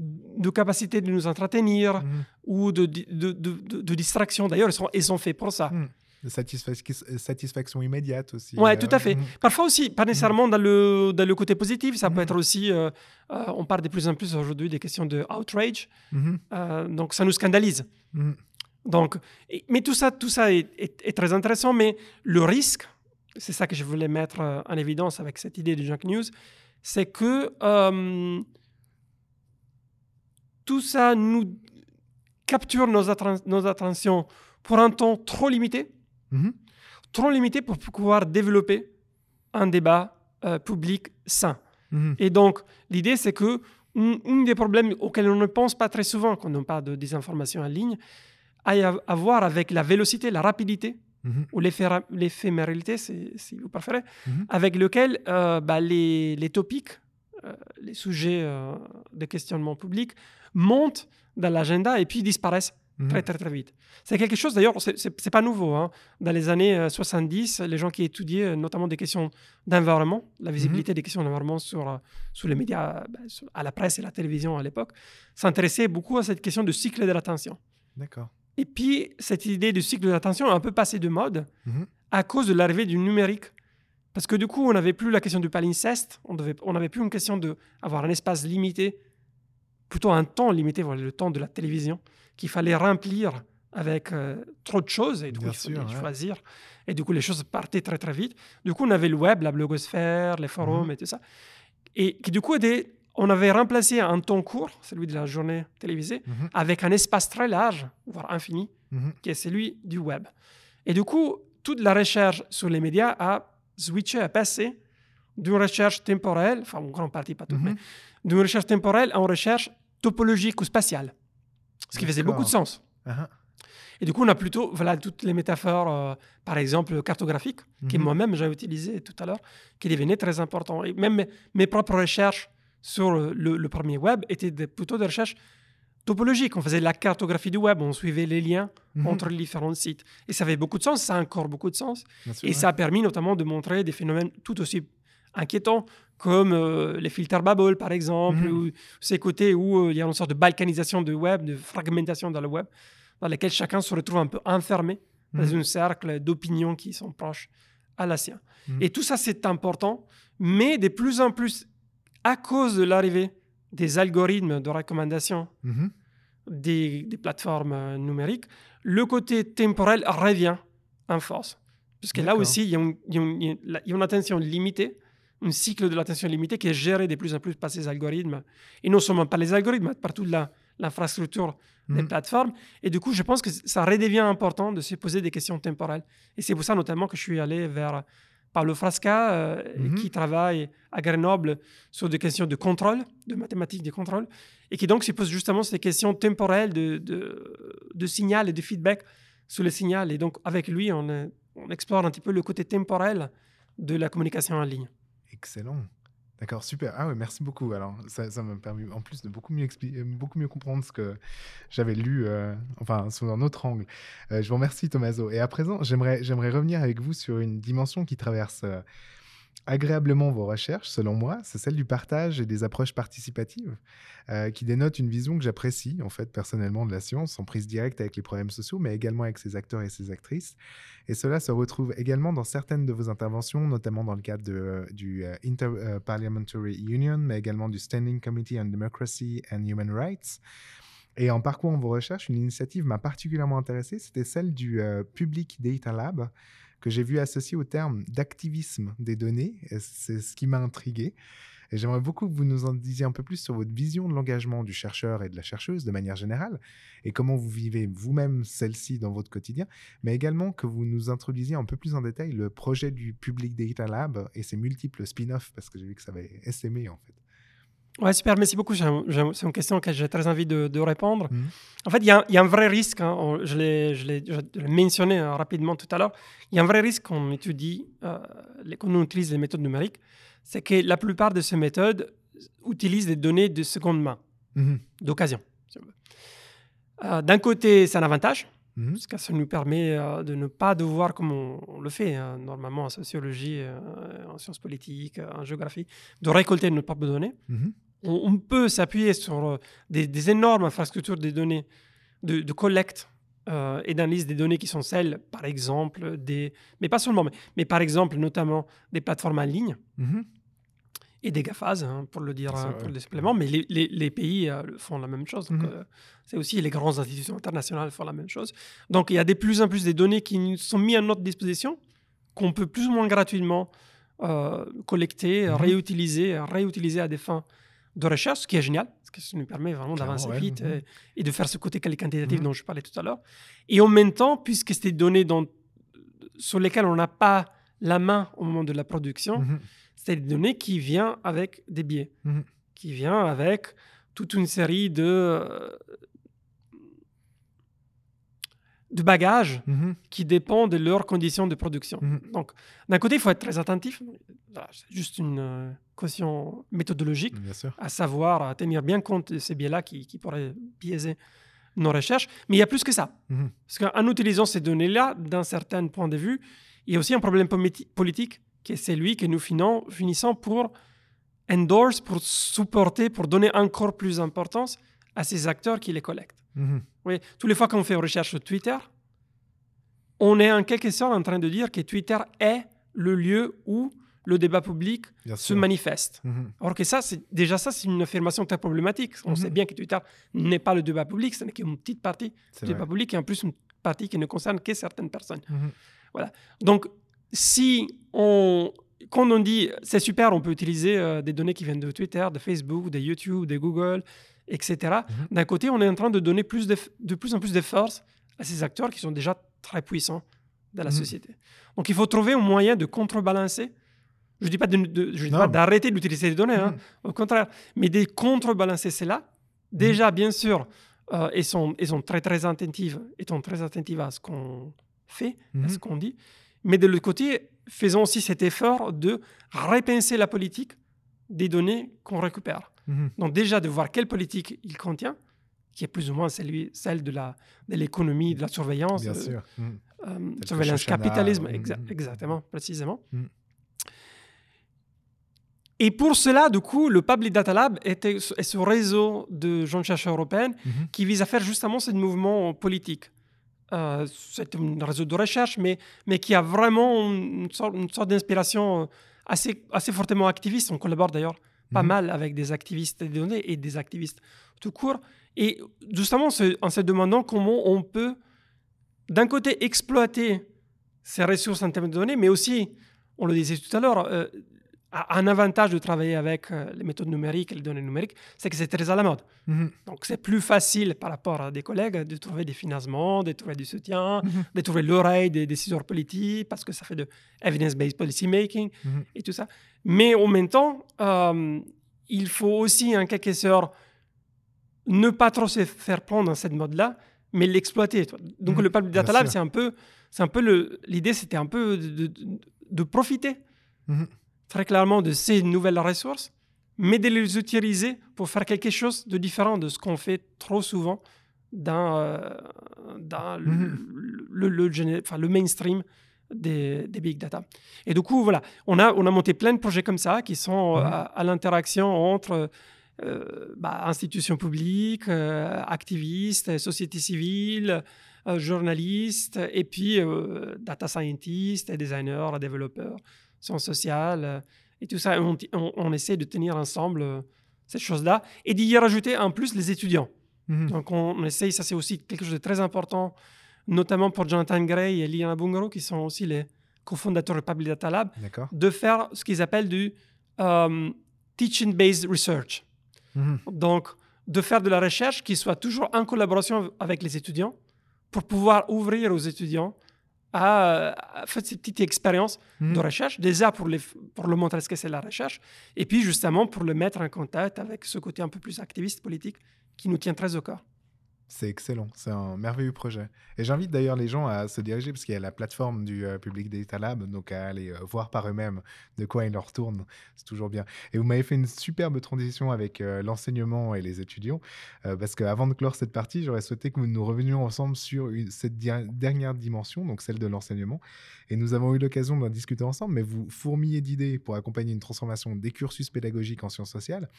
Speaker 3: de capacité de nous entretenir
Speaker 2: Mhm.
Speaker 3: ou de, de, de- distraction. D'ailleurs, ils sont, ils sont faits pour ça.
Speaker 2: Mhm. De satisfa- satisfaction immédiate aussi.
Speaker 3: Ouais,
Speaker 2: euh,
Speaker 3: tout à fait.
Speaker 2: mhm.
Speaker 3: Parfois aussi, pas nécessairement dans, le, dans le côté positif, ça peut être aussi, euh, euh, on parle de plus en plus aujourd'hui des questions de outrage, euh, donc ça nous scandalise. Donc, et- mais tout ça, tout ça est, est- est très intéressant, mais le risque, c'est ça que je voulais mettre euh, en évidence avec cette idée du junk news, c'est que euh, tout ça nous capture nos, atten- nos attentions pour un temps trop limité,
Speaker 2: Mhm.
Speaker 3: trop limité pour pouvoir développer un débat euh, public sain.
Speaker 2: Mhm.
Speaker 3: Et donc, l'idée, c'est que un, un des problèmes auxquels on ne pense pas très souvent quand on parle de désinformation en ligne a à voir avec la vélocité, la rapidité
Speaker 2: Mhm.
Speaker 3: ou l'éphéméralité, si, vous préférez, avec lequel euh, bah, les, les topics, les sujets euh, de questionnement public montent dans l'agenda et puis disparaissent
Speaker 2: Mhm.
Speaker 3: très très très vite. C'est quelque chose d'ailleurs, c'est- pas nouveau. hein. Dans les années euh, 70, les gens qui étudiaient euh, notamment des questions d'environnement, la visibilité des questions d'environnement sur, euh, sur les médias, sur- à la presse et la télévision à l'époque, s'intéressaient beaucoup à cette question de cycle de l'attention.
Speaker 2: D'accord.
Speaker 3: Et puis cette idée du cycle de l'attention a un peu passé de mode
Speaker 2: Mhm.
Speaker 3: à cause de l'arrivée du numérique. Parce que du coup, on n'avait plus la question du palinceste, on n'avait on n'avait plus une question d'avoir un espace limité, plutôt un temps limité, voilà, le temps de la télévision, qu'il fallait remplir avec euh, trop de choses et du coup,
Speaker 2: Bien
Speaker 3: il fallait
Speaker 2: sûr, ouais.
Speaker 3: choisir. Et du coup, les choses partaient très très vite. Du coup, on avait le web, la blogosphère, les forums
Speaker 2: Mhm.
Speaker 3: et tout ça. Et qui du coup, était- on avait remplacé un temps court, celui de la journée télévisée,
Speaker 2: Mhm.
Speaker 3: avec un espace très large, voire infini,
Speaker 2: Mhm.
Speaker 3: qui est celui du web. Et du coup, toute la recherche sur les médias a switché, a passé d'une recherche temporelle, enfin en grande partie pas toute,
Speaker 2: Mhm.
Speaker 3: mais d'une recherche temporelle en recherche topologique ou spatiale. Ce qui faisait beaucoup de sens.
Speaker 2: Ah,
Speaker 3: Et du coup, on a plutôt voilà, toutes les métaphores, euh, par exemple, cartographiques, que
Speaker 2: Mhm.
Speaker 3: moi-même j'ai utilisé tout à l'heure, qui devenaient très importants. Et même mes, mes propres recherches sur le, le- le premier web étaient des- plutôt des recherches topologiques. On faisait la cartographie du web, on suivait les liens
Speaker 2: Mhm.
Speaker 3: entre les différents sites. Et ça avait beaucoup de sens, ça a encore beaucoup de sens.
Speaker 2: sûr,
Speaker 3: Et
Speaker 2: ouais.
Speaker 3: ça a permis notamment de montrer des phénomènes tout aussi inquiétants, comme euh, les filters bubble, par exemple,
Speaker 2: Mhm.
Speaker 3: ou ces côtés où euh, il y a une sorte de balkanisation du web, de fragmentation dans le web, dans lequel chacun se retrouve un peu enfermé dans
Speaker 2: Mhm.
Speaker 3: un cercle d'opinions qui sont proches à la sienne. Et tout ça, c'est important, mais de plus en plus, à cause de l'arrivée des algorithmes de recommandation. Des, des plateformes euh, numériques, le côté temporel revient en force. Parce que là aussi, il y, a une, il y a une- il y a une attention limitée, un cycle de l'attention limitée qui est géré de plus en plus par ces algorithmes. Et non seulement par les algorithmes, mais par toute l'infrastructure des
Speaker 2: Mhm.
Speaker 3: plateformes. Et du coup, je pense que ça redevient important de se poser des questions temporelles. Et c'est pour ça notamment que je suis allé vers Paolo Frasca, euh,
Speaker 2: Mhm.
Speaker 3: qui travaille à Grenoble sur des questions de contrôle, de mathématiques de contrôle, et qui donc se pose justement ces questions temporelles de, de, de signal et de feedback sur le signal. Et donc, avec lui, on, euh, on explore un petit peu le côté temporel de la communication en ligne.
Speaker 2: Excellent. D'accord, super. Ah ouais, merci beaucoup. Alors, ça, m'a permis en plus de beaucoup mieux, euh, beaucoup mieux comprendre ce que j'avais lu, euh, enfin, sous un autre angle. Euh, je vous remercie, Tommaso. Et à présent, j'aimerais, revenir avec vous sur une dimension qui traverse agréablement vos recherches, selon moi. C'est celle du partage et des approches participatives, euh, qui dénote une vision que j'apprécie, en fait, personnellement, de la science, en prise directe avec les problèmes sociaux, mais également avec ses acteurs et ses actrices. Et cela se retrouve également dans certaines de vos interventions, notamment dans le cadre de, euh, du euh, Inter-Parliamentary Union, mais également du Standing Committee on Democracy and Human Rights. Et en parcourant vos recherches, une initiative m'a particulièrement intéressé, c'était celle du Public Data Lab, que j'ai vu associé au terme d'activisme des données. C'est ce qui m'a intrigué. Et j'aimerais beaucoup que vous nous en disiez un peu plus sur votre vision de l'engagement du chercheur et de la chercheuse de manière générale, et comment vous vivez vous-même celle-ci dans votre quotidien, mais également que vous nous introduisiez un peu plus en détail le projet du Public Data Lab et ses multiples spin-offs, parce que j'ai vu que ça avait essaimé en fait.
Speaker 3: Ouais, super, merci beaucoup. C'est une question que j'ai très envie de, de répondre.
Speaker 2: Mhm.
Speaker 3: En fait, il y, a un- il y a un vrai risque, hein, je l'ai mentionné hein, rapidement tout à l'heure, il y a un vrai risque quand on étudie, euh, les- quand on utilise les méthodes numériques, c'est que la plupart de ces méthodes utilisent des données de seconde main,
Speaker 2: Mhm.
Speaker 3: d'occasion. si. Euh, D'un côté, c'est un avantage,
Speaker 2: Mhm.
Speaker 3: parce que ça nous permet euh, de ne pas devoir, comme on, on le fait hein, normalement en sociologie, euh, en sciences politiques, en géographie, de récolter nos propres données. On, on peut s'appuyer sur euh, des, des énormes infrastructures de données, de, de collecte euh, et d'analyse des données qui sont celles, par exemple, des. Mais pas seulement, mais, mais par exemple, notamment des plateformes en ligne
Speaker 2: Mhm.
Speaker 3: et des GAFAS, hein, pour le dire euh, pour
Speaker 2: ouais.
Speaker 3: le supplément. Mais les, les- les pays euh, font la même chose.
Speaker 2: Mhm.
Speaker 3: euh, c'est aussi les grandes institutions internationales font la même chose. Donc, il y a de plus en plus des données qui nous sont mises à notre disposition, qu'on peut plus ou moins gratuitement collecter,
Speaker 2: Mhm.
Speaker 3: réutiliser, réutiliser à des fins de recherche, ce qui est génial, parce que ça nous permet vraiment d'avancer
Speaker 2: ouais,
Speaker 3: vite
Speaker 2: mhm.
Speaker 3: et, et de faire ce côté qualitatif
Speaker 2: Mhm.
Speaker 3: dont je parlais tout à l'heure. Et en même temps, puisque c'est des données dont- sur lesquelles on n'a pas la main au moment de la production,
Speaker 2: Mhm.
Speaker 3: c'est des données qui viennent avec des biais,
Speaker 2: Mhm.
Speaker 3: qui viennent avec toute une série de, euh, de bagages qui dépendent de leurs conditions de production. Donc, d'un côté, il faut être très attentif. Voilà, C'est juste une caution méthodologique, à savoir à tenir bien compte de ces biais-là qui, qui pourraient biaiser nos recherches. Mais il y a plus que ça.
Speaker 2: Mhm.
Speaker 3: Parce qu'en utilisant ces données-là, d'un certain point de vue, il y a aussi un problème politique qui est celui que nous finissons pour endorse, pour supporter, pour donner encore plus d'importance à ces acteurs qui les collectent.
Speaker 2: Mhm.
Speaker 3: Oui, toutes les fois qu'on fait une recherche sur Twitter, on est en quelque sorte en train de dire que Twitter est le lieu où le débat public
Speaker 2: Bien
Speaker 3: se
Speaker 2: sûr.
Speaker 3: manifeste.
Speaker 2: Mhm.
Speaker 3: Alors que ça, c'est déjà ça, c'est une affirmation très problématique. On
Speaker 2: Mhm.
Speaker 3: sait bien que Twitter n'est pas le débat public, ce n'est qu'une petite partie du
Speaker 2: vrai.
Speaker 3: débat public et en plus une partie qui ne concerne que certaines personnes.
Speaker 2: Mhm.
Speaker 3: Donc, si on, quand on dit c'est super, on peut utiliser euh, des données qui viennent de Twitter, de Facebook, de YouTube, de Google, etc.
Speaker 2: Mhm.
Speaker 3: D'un côté, on est en train de donner plus de, de plus en plus de force à ces acteurs qui sont déjà très puissants dans la société. Donc, il faut trouver un moyen de contrebalancer. Je ne dis pas de- de- d'arrêter d'utiliser les données, hein,
Speaker 2: Mhm.
Speaker 3: au contraire, mais de contrebalancer cela. Déjà, bien sûr, euh, elles, sont, elles sont très, très attentives, étant très attentives à ce qu'on fait, à
Speaker 2: Mhm.
Speaker 3: ce qu'on dit. Mais de l'autre côté, faisons aussi cet effort de repenser la politique des données qu'on récupère.
Speaker 2: Mhm.
Speaker 3: Donc déjà, de voir quelle politique il contient, qui est plus ou moins celui, celle de la- de l'économie, de, la surveillance,
Speaker 2: Bien
Speaker 3: euh,
Speaker 2: sûr. Mhm.
Speaker 3: euh, surveillance capitalisme,
Speaker 2: mhm.
Speaker 3: exa- exactement, précisément. Et pour cela, du coup, le Public Data Lab était, est ce réseau de jeunes chercheurs européens
Speaker 2: Mhm.
Speaker 3: qui vise à faire justement ce mouvement politique. Euh, c'est un réseau de recherche, mais, mais qui a vraiment une sorte, d'inspiration euh, assez, assez fortement activiste. On collabore d'ailleurs pas
Speaker 2: Mhm.
Speaker 3: mal avec des activistes des données et des activistes tout court. Et justement, en se demandant comment on peut, d'un côté, exploiter ces ressources en termes de données, mais aussi, on le disait tout à l'heure, euh, a- un avantage de travailler avec euh, les méthodes numériques et les données numériques, c'est que c'est très à la mode.
Speaker 2: Mhm.
Speaker 3: Donc, c'est plus facile par rapport à des collègues de trouver des financements, de trouver du soutien,
Speaker 2: Mhm.
Speaker 3: de trouver l'oreille des décideurs politiques, parce que ça fait de evidence-based policy making
Speaker 2: Mhm.
Speaker 3: et tout ça. Mais en même temps, euh, il faut aussi, en quelque sorte, ne pas trop se faire prendre dans cette mode-là, mais l'exploiter. Donc, le Public Data Lab, c'est un peu, c'est un peu l'idée, c'était un peu de, de- de profiter. Très clairement de ces nouvelles ressources, mais de les utiliser pour faire quelque chose de différent de ce qu'on fait trop souvent dans, euh, dans le-
Speaker 2: Mhm.
Speaker 3: le, le, géné- enfin, le mainstream des, des big data. Et du coup, voilà, on a, on a monté plein de projets comme ça qui sont euh,
Speaker 2: Mhm.
Speaker 3: à, à l'interaction entre euh, bah, institutions publiques, euh, activistes, société civile, euh, journalistes, et puis data scientists, designers, développeurs, sciences sociales, euh, et tout ça. On, on- on essaie de tenir ensemble euh, ces choses-là et d'y rajouter en plus les étudiants.
Speaker 2: Mhm.
Speaker 3: Donc on, on essaye, ça c'est aussi quelque chose de très important, notamment pour Jonathan Gray et Liliana Bungaro, qui sont aussi les cofondateurs du Public Data Lab, de faire ce qu'ils appellent du euh, teaching-based research.
Speaker 2: Mhm.
Speaker 3: Donc, de faire de la recherche qui soit toujours en collaboration avec les étudiants pour pouvoir ouvrir aux étudiants à, à faire ces petites expériences
Speaker 2: Mhm.
Speaker 3: de recherche, déjà pour, les, pour leur montrer ce que c'est la recherche, et puis justement pour le mettre en contact avec ce côté un peu plus activiste politique qui nous tient très au cœur.
Speaker 2: C'est excellent, c'est un merveilleux projet. Et j'invite d'ailleurs les gens à se diriger, parce qu'il y a la plateforme du euh, Public Data Lab, donc à aller euh, voir par eux-mêmes de quoi il leur retourne. C'est toujours bien. Et vous m'avez fait une superbe transition avec euh, l'enseignement et les étudiants, parce qu'avant de clore cette partie, j'aurais souhaité que nous revenions ensemble sur cette dernière dimension, donc celle de l'enseignement. Et nous avons eu l'occasion d'en discuter ensemble, mais vous fourmillez d'idées pour accompagner une transformation des cursus pédagogiques en sciences sociales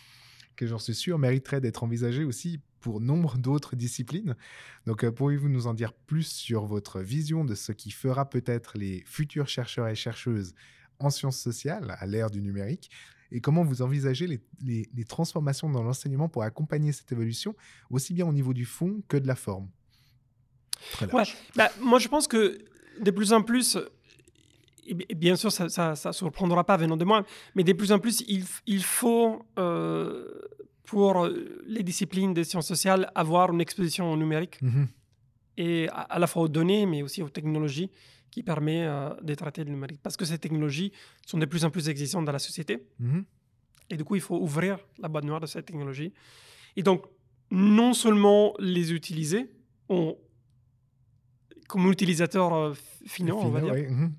Speaker 2: que j'en suis sûr mériterait d'être envisagé aussi pour nombre d'autres disciplines. Donc, euh, pourriez-vous nous en dire plus sur votre vision de ce qui fera peut-être les futurs chercheurs et chercheuses en sciences sociales à l'ère du numérique et comment vous envisagez les, transformations dans l'enseignement pour accompagner cette évolution, aussi bien au niveau du fond que de la forme? Très
Speaker 3: bah, moi je pense que de plus en plus, et bi- et bien sûr ça ne surprendra pas venant de moi, mais de plus en plus il, il faut euh, pour euh, les disciplines des sciences sociales avoir une exposition au numérique
Speaker 2: Mhm.
Speaker 3: et à, à la fois aux données mais aussi aux technologies qui permet euh, de traiter le numérique. Parce que ces technologies sont de plus en plus existantes dans la société.
Speaker 2: Mhm.
Speaker 3: Et du coup, il faut ouvrir la boîte noire de cette technologie. Et donc, non seulement les utiliser on- comme utilisateur euh, finaux, on va dire,
Speaker 2: oui, mhm.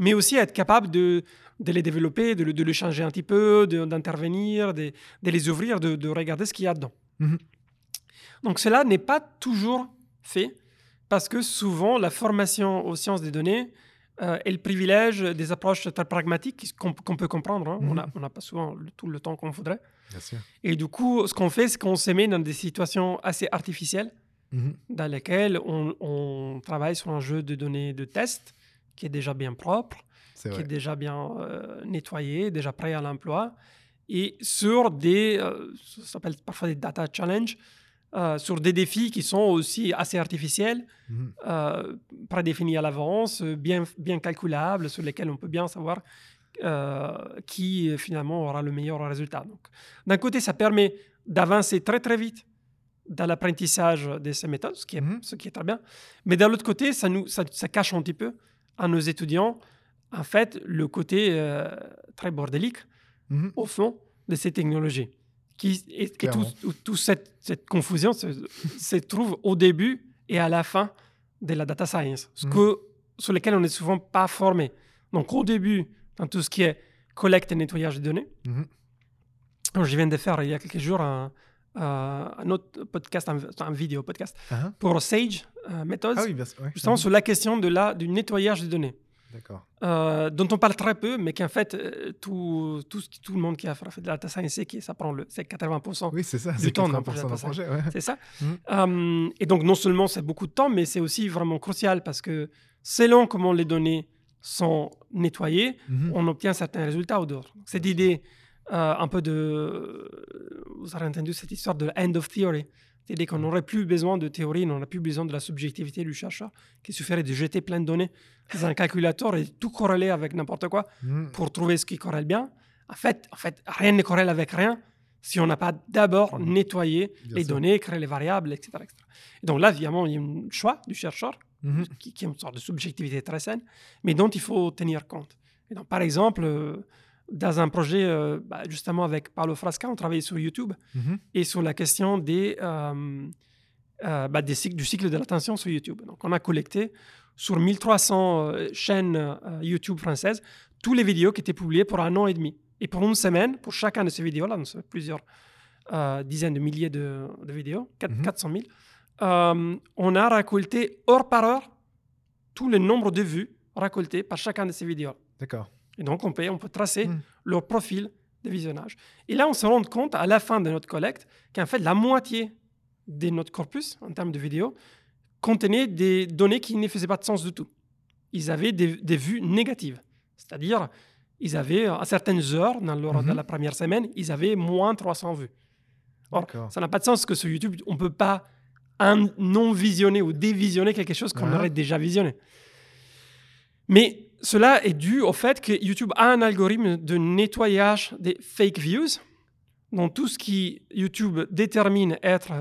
Speaker 3: Mais aussi être capable de, de les développer, de, de les changer un petit peu, d'intervenir, de, de les ouvrir, de, de regarder ce qu'il y a dedans.
Speaker 2: Mhm.
Speaker 3: Donc cela n'est pas toujours fait parce que souvent la formation aux sciences des données, euh, elle privilège des approches très pragmatiques qu'on peut comprendre. hein. On
Speaker 2: Mhm.
Speaker 3: n'a pas souvent le- tout le temps qu'on voudrait.
Speaker 2: Bien sûr.
Speaker 3: Et du coup, ce qu'on fait, c'est qu'on se met dans des situations assez artificielles
Speaker 2: Mhm.
Speaker 3: dans lesquelles on, on travaille sur un jeu de données de test qui est déjà bien propre. Qui est déjà bien euh, nettoyé, déjà prêt à l'emploi, et sur des, euh, ça s'appelle parfois des data challenge, euh, sur des défis qui sont aussi assez artificiels, euh, prédéfinis à l'avance, bien, bien calculables, sur lesquels on peut bien savoir qui finalement aura le meilleur résultat. Donc, d'un côté, ça permet d'avancer très très vite dans l'apprentissage de ces méthodes, ce qui est,
Speaker 2: Mhm.
Speaker 3: ce qui est très bien. Mais d'un autre côté, ça, nous, ça, ça cache un petit peu à nos étudiants, en fait, le côté euh, très bordélique,
Speaker 2: Mhm.
Speaker 3: au fond, de ces technologies. Qui, et, et tout, cette, cette confusion se, se trouve au début et à la fin de la data science, ce
Speaker 2: Mhm.
Speaker 3: que, sur lequel on n'est souvent pas formé. Donc, au début, dans tout ce qui est collecte et nettoyage de données, alors, je viens de faire il y a quelques jours un, un autre podcast, un, un vidéo podcast
Speaker 2: Ah,
Speaker 3: pour Sage euh, Methods,
Speaker 2: ah oui, bien sûr. ouais.
Speaker 3: justement sur la question de la, du nettoyage de données,
Speaker 2: D'accord.
Speaker 3: euh, dont on parle très peu, mais qu'en fait, euh, tout, tout, ce qui- tout le monde qui a fait de la data science sait que ça prend le, c'est 80%.
Speaker 2: Oui, c'est ça.
Speaker 3: Du temps,
Speaker 2: 80%
Speaker 3: non,
Speaker 2: d'un projet. ouais.
Speaker 3: C'est ça. Euh, et donc, non seulement c'est beaucoup de temps, mais c'est aussi vraiment crucial parce que selon comment les données sont nettoyées,
Speaker 2: Mhm.
Speaker 3: on obtient certains résultats ou d'autres. Cette idée, euh, un peu de. Vous avez entendu cette histoire de end of theory. Idée qu'on n'aurait plus besoin de théorie, on n'aurait plus besoin de la subjectivité du chercheur, qu'il suffirait de jeter plein de données dans un calculateur et tout corréler avec n'importe quoi
Speaker 2: Mhm.
Speaker 3: pour trouver ce qui corrèle bien. En fait, en fait rien ne corrèle avec rien si on n'a pas d'abord
Speaker 2: Mhm.
Speaker 3: nettoyé
Speaker 2: Bien
Speaker 3: les données, créé les variables, etc., etc. Et donc là, évidemment, il y a un choix du chercheur
Speaker 2: Mhm.
Speaker 3: qui, qui est une sorte de subjectivité très saine, mais dont il faut tenir compte. Et donc, par exemple, euh, dans un projet, euh, bah, justement avec Paolo Frasca, on travaillait sur YouTube
Speaker 2: Mhm.
Speaker 3: et sur la question des, euh, euh, bah, des cycles, du cycle de l'attention sur YouTube. Donc, on a collecté sur 1300 euh, chaînes YouTube françaises tous les vidéos qui étaient publiées pour un an et demi. Et pour une semaine, pour chacun de ces vidéos-là, plusieurs dizaines de milliers de, de vidéos, quatre-
Speaker 2: Mhm.
Speaker 3: 400 000, euh, on a récolté heure par heure tout le nombre de vues récoltées par chacun de ces vidéos.
Speaker 2: D'accord.
Speaker 3: Et donc, on peut, on peut tracer
Speaker 2: Mm.
Speaker 3: leur profil de visionnage. Et là, on se rend compte à la fin de notre collecte qu'en fait, la moitié de notre corpus, en termes de vidéos, contenait des données qui ne faisaient pas de sens du tout. Ils avaient des, des vues négatives. C'est-à-dire, ils avaient, à certaines heures, dans, leur-
Speaker 2: Mhm.
Speaker 3: dans la première semaine, ils avaient moins 300 vues. Or, ça n'a pas de sens que sur YouTube, on ne peut pas non visionner ou dévisionner quelque chose qu'on aurait déjà visionné. Mais cela est dû au fait que YouTube a un algorithme de nettoyage des fake views. Donc tout ce qui YouTube détermine être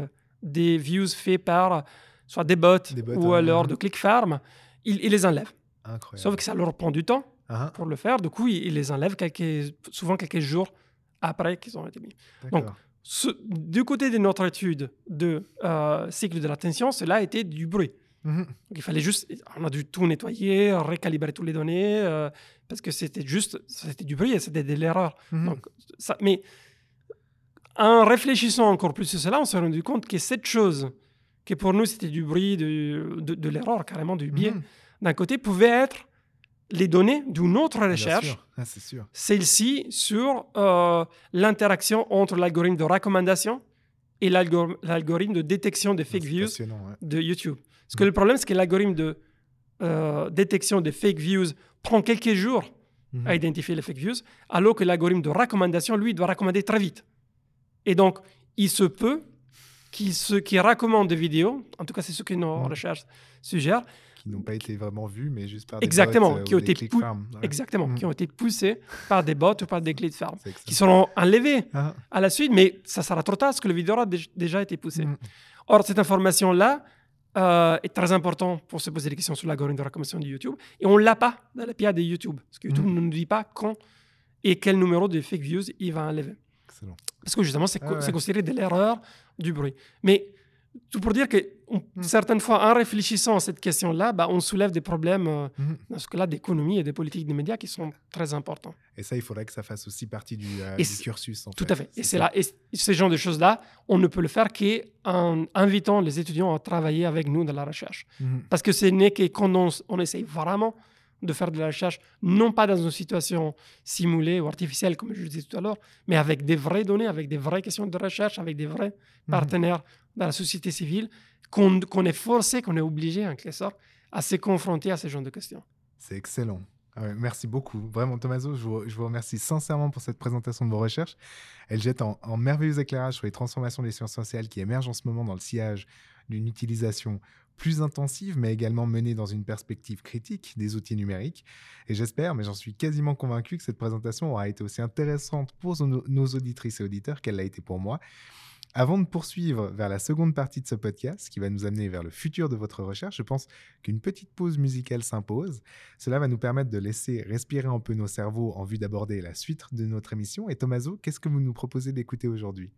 Speaker 3: des views faits par soit des bots,
Speaker 2: Des bots,
Speaker 3: ou
Speaker 2: hein,
Speaker 3: alors de ClickFarm, il, il les enlève.
Speaker 2: Incroyable.
Speaker 3: Sauf que ça leur prend du temps
Speaker 2: Ah,
Speaker 3: pour le faire. Du coup, il, il les enlève quelques, souvent quelques jours après qu'ils ont été mis. Ce- du côté de notre étude de euh, cycle de l'attention, cela a été du bruit.
Speaker 2: Mhm.
Speaker 3: Donc, il fallait juste, on a dû tout nettoyer, recalibrer toutes les données, euh, parce que c'était juste, c'était du bruit et c'était de l'erreur.
Speaker 2: Mhm.
Speaker 3: Donc, ça, mais en réfléchissant encore plus sur cela, on s'est rendu compte que cette chose, que pour nous c'était du bruit, de, de, de l'erreur, carrément du biais,
Speaker 2: Mhm.
Speaker 3: d'un côté, pouvait être les données d'une autre recherche.
Speaker 2: Ah,
Speaker 3: celle-ci sur euh, l'interaction entre l'algorithme de recommandation et l'algor- l'algorithme de détection des fake views
Speaker 2: ouais.
Speaker 3: de YouTube. Parce que le problème, c'est que l'algorithme de euh, détection des fake views prend quelques jours
Speaker 2: Mhm.
Speaker 3: à identifier les fake views, alors que l'algorithme de recommandation, lui, doit recommander très vite. Et donc, il se peut qu'il se, qu'il recommande des vidéos, en tout cas, c'est ce que nos
Speaker 2: Mhm.
Speaker 3: recherches suggèrent,
Speaker 2: Qui n'ont pas été vraiment vus, mais juste par des
Speaker 3: Exactement,
Speaker 2: bots, euh,
Speaker 3: qui ont
Speaker 2: des
Speaker 3: été.
Speaker 2: Ouais.
Speaker 3: exactement,
Speaker 2: Mhm.
Speaker 3: qui ont été poussés par des bots ou par des clés de ferme, qui seront enlevés
Speaker 2: Ah,
Speaker 3: à la suite, mais ça sera trop tard parce que le vidéo aura dé- déjà été poussé.
Speaker 2: Mhm.
Speaker 3: Or, cette information-là euh, est très importante pour se poser des questions sur l'algorithme de recommandation de YouTube. Et on ne l'a pas dans l'API de YouTube. Parce que YouTube
Speaker 2: Mhm.
Speaker 3: ne nous dit pas quand et quel numéro de fake views il va enlever.
Speaker 2: Excellent.
Speaker 3: Parce que justement, c'est
Speaker 2: Ah
Speaker 3: co-
Speaker 2: ouais.
Speaker 3: considéré de l'erreur du bruit. Mais tout pour dire que on-
Speaker 2: Mhm.
Speaker 3: certaines fois, en réfléchissant à cette question-là, bah, on soulève des problèmes, euh,
Speaker 2: Mhm.
Speaker 3: dans ce cas-là, d'économie et des politiques des médias qui sont très importants.
Speaker 2: Et ça, il faudrait que ça fasse aussi partie du, euh, du cursus. En
Speaker 3: Tout
Speaker 2: fait.
Speaker 3: à fait. Et c'est là, et ce genre de choses-là, on ne peut le faire qu'en invitant les étudiants à travailler avec nous dans la recherche.
Speaker 2: Mhm.
Speaker 3: Parce que ce n'est que quand on, on essaye vraiment de faire de la recherche, non pas dans une situation simulée ou artificielle, comme je le disais tout à l'heure, mais avec des vraies données, avec des vraies questions de recherche, avec des vrais partenaires dans la société civile, qu'on est forcé, qu'on est obligé, en quelque sorte, à se confronter à ce genre de questions.
Speaker 2: C'est excellent.
Speaker 4: Ah merci beaucoup. Vraiment, Tommaso, je vous, remercie sincèrement pour cette présentation de vos recherches. Elle jette en merveilleux éclairage sur les transformations des sciences sociales qui émergent en ce moment dans le sillage d'une utilisation plus intensive, mais également menée dans une perspective critique des outils numériques. Et j'espère, mais j'en suis quasiment convaincu, que cette présentation aura été aussi intéressante pour nos, nos auditrices et auditeurs qu'elle l'a été pour moi. Avant de poursuivre vers la seconde partie de ce podcast, qui va nous amener vers le futur de votre recherche, je pense qu'une petite pause musicale s'impose. Cela va nous permettre de laisser respirer un peu nos cerveaux en vue d'aborder la suite de notre émission. Et Tommaso, qu'est-ce que vous nous proposez d'écouter aujourd'hui?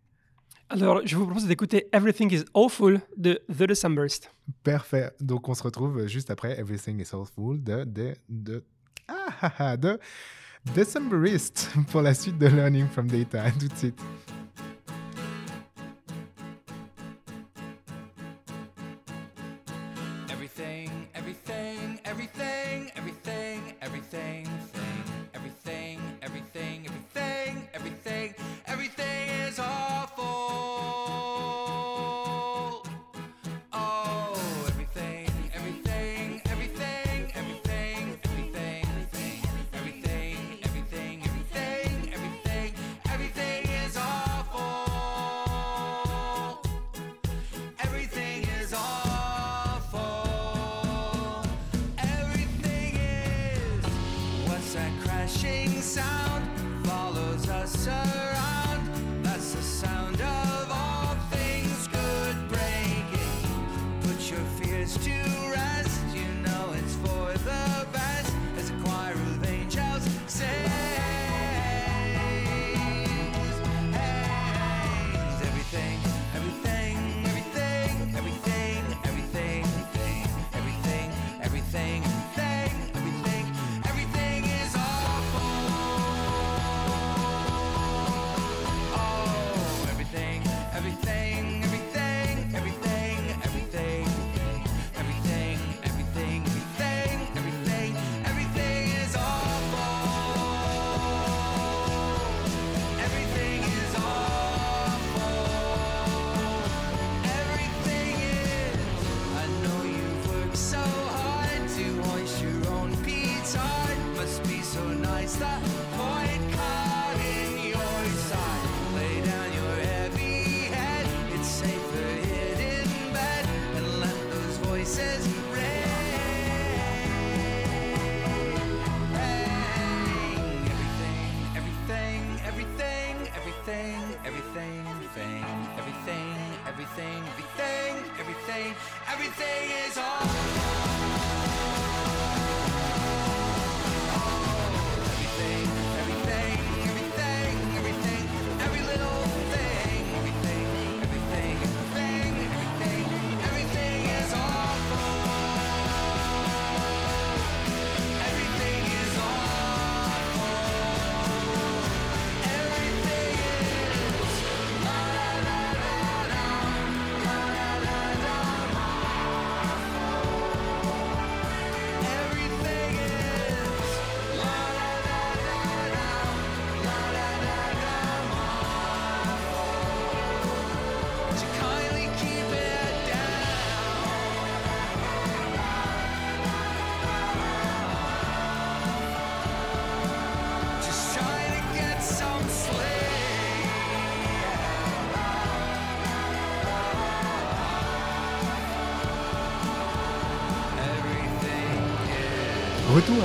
Speaker 3: Alors, je vous propose d'écouter Everything is Awful de The Decemberist.
Speaker 4: Parfait. Donc, on se retrouve juste après Everything is Awful de, de, de, ah, ah, ah, de Decemberist pour la suite de Learning from Data. À tout de suite.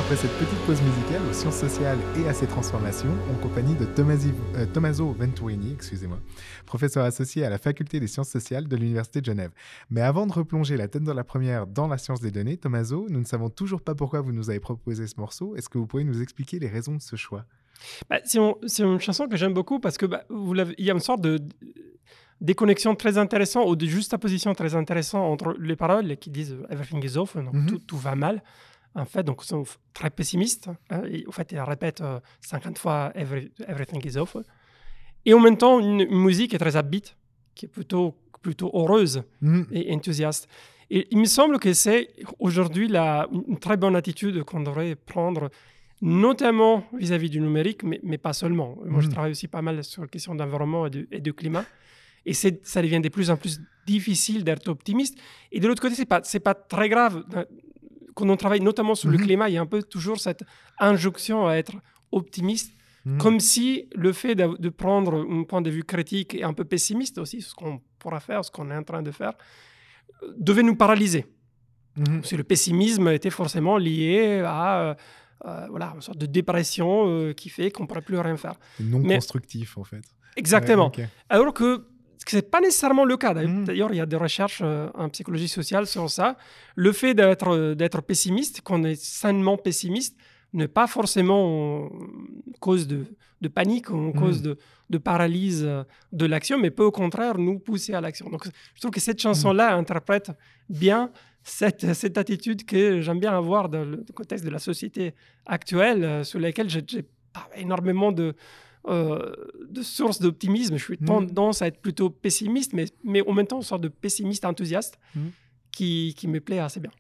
Speaker 4: Après cette petite pause musicale aux sciences sociales et à ses transformations, en compagnie de Tomasi- euh, Tommaso Venturini, excusez-moi, professeur associé à la faculté des sciences sociales de l'Université de Genève. Mais avant de replonger la tête dans la première dans la science des données, Tommaso, nous ne savons toujours pas pourquoi vous nous avez proposé ce morceau. Est-ce que vous pouvez nous expliquer les raisons de ce choix?
Speaker 3: Bah, c'est un- c'est une chanson que j'aime beaucoup parce que bah, vous l'avez- il y a une sorte de de déconnexion très intéressante ou de juxtaposition très intéressante entre les paroles qui disent euh, everything is awful, donc
Speaker 4: Mhm.
Speaker 3: tout, tout va mal. En fait, donc sont très pessimistes. hein, et, en fait, ils répètent euh, 50 fois every- everything is awful. Et en même temps, une, une musique est très upbeat, qui est plutôt, plutôt heureuse
Speaker 4: Mhm.
Speaker 3: et enthousiaste. Et il me semble que c'est aujourd'hui la- une très bonne attitude qu'on devrait prendre, notamment vis-à-vis du numérique, mais, mais pas seulement. Moi, je
Speaker 4: Mhm.
Speaker 3: travaille aussi pas mal sur la question d'environnement et de, et de climat. Et ça devient de plus en plus difficile d'être optimiste. Et de l'autre côté, c'est pas, c'est pas très grave. Quand on travaille notamment sur le
Speaker 2: Mhm.
Speaker 3: climat, il y a un peu toujours cette injonction à être optimiste,
Speaker 2: Mhm.
Speaker 3: comme si le fait de, de prendre un point de vue critique et un peu pessimiste aussi, ce qu'on pourra faire, ce qu'on est en train de faire, euh, devait nous paralyser.
Speaker 2: Mhm.
Speaker 3: Si le pessimisme était forcément lié à euh, euh, voilà, une sorte de dépression euh, qui fait qu'on ne pourrait plus rien faire.
Speaker 2: Non
Speaker 3: Mais-
Speaker 2: constructif en fait.
Speaker 3: Exactement.
Speaker 2: Ouais.
Speaker 3: Alors que ce n'est pas nécessairement le cas. D'ailleurs,
Speaker 2: Mhm.
Speaker 3: D'ailleurs, il y a des recherches euh, en psychologie sociale sur ça. Le fait d'être euh, d'être pessimiste, qu'on est sainement pessimiste, n'est pas forcément euh, cause de, de panique ou cause de, de paralyse de l'action, mais peut au contraire nous pousser à l'action. Donc, je trouve que cette chanson-là interprète bien cette, cette attitude que j'aime bien avoir dans le contexte de la société actuelle, euh, sur laquelle j'ai j'ai pas énormément de, euh, de sources d'optimisme. Je suis
Speaker 2: Mhm.
Speaker 3: tendance à être plutôt pessimiste, mais, mais en même temps, une sorte de pessimiste enthousiaste
Speaker 2: Mhm.
Speaker 3: qui, qui me plaît assez bien.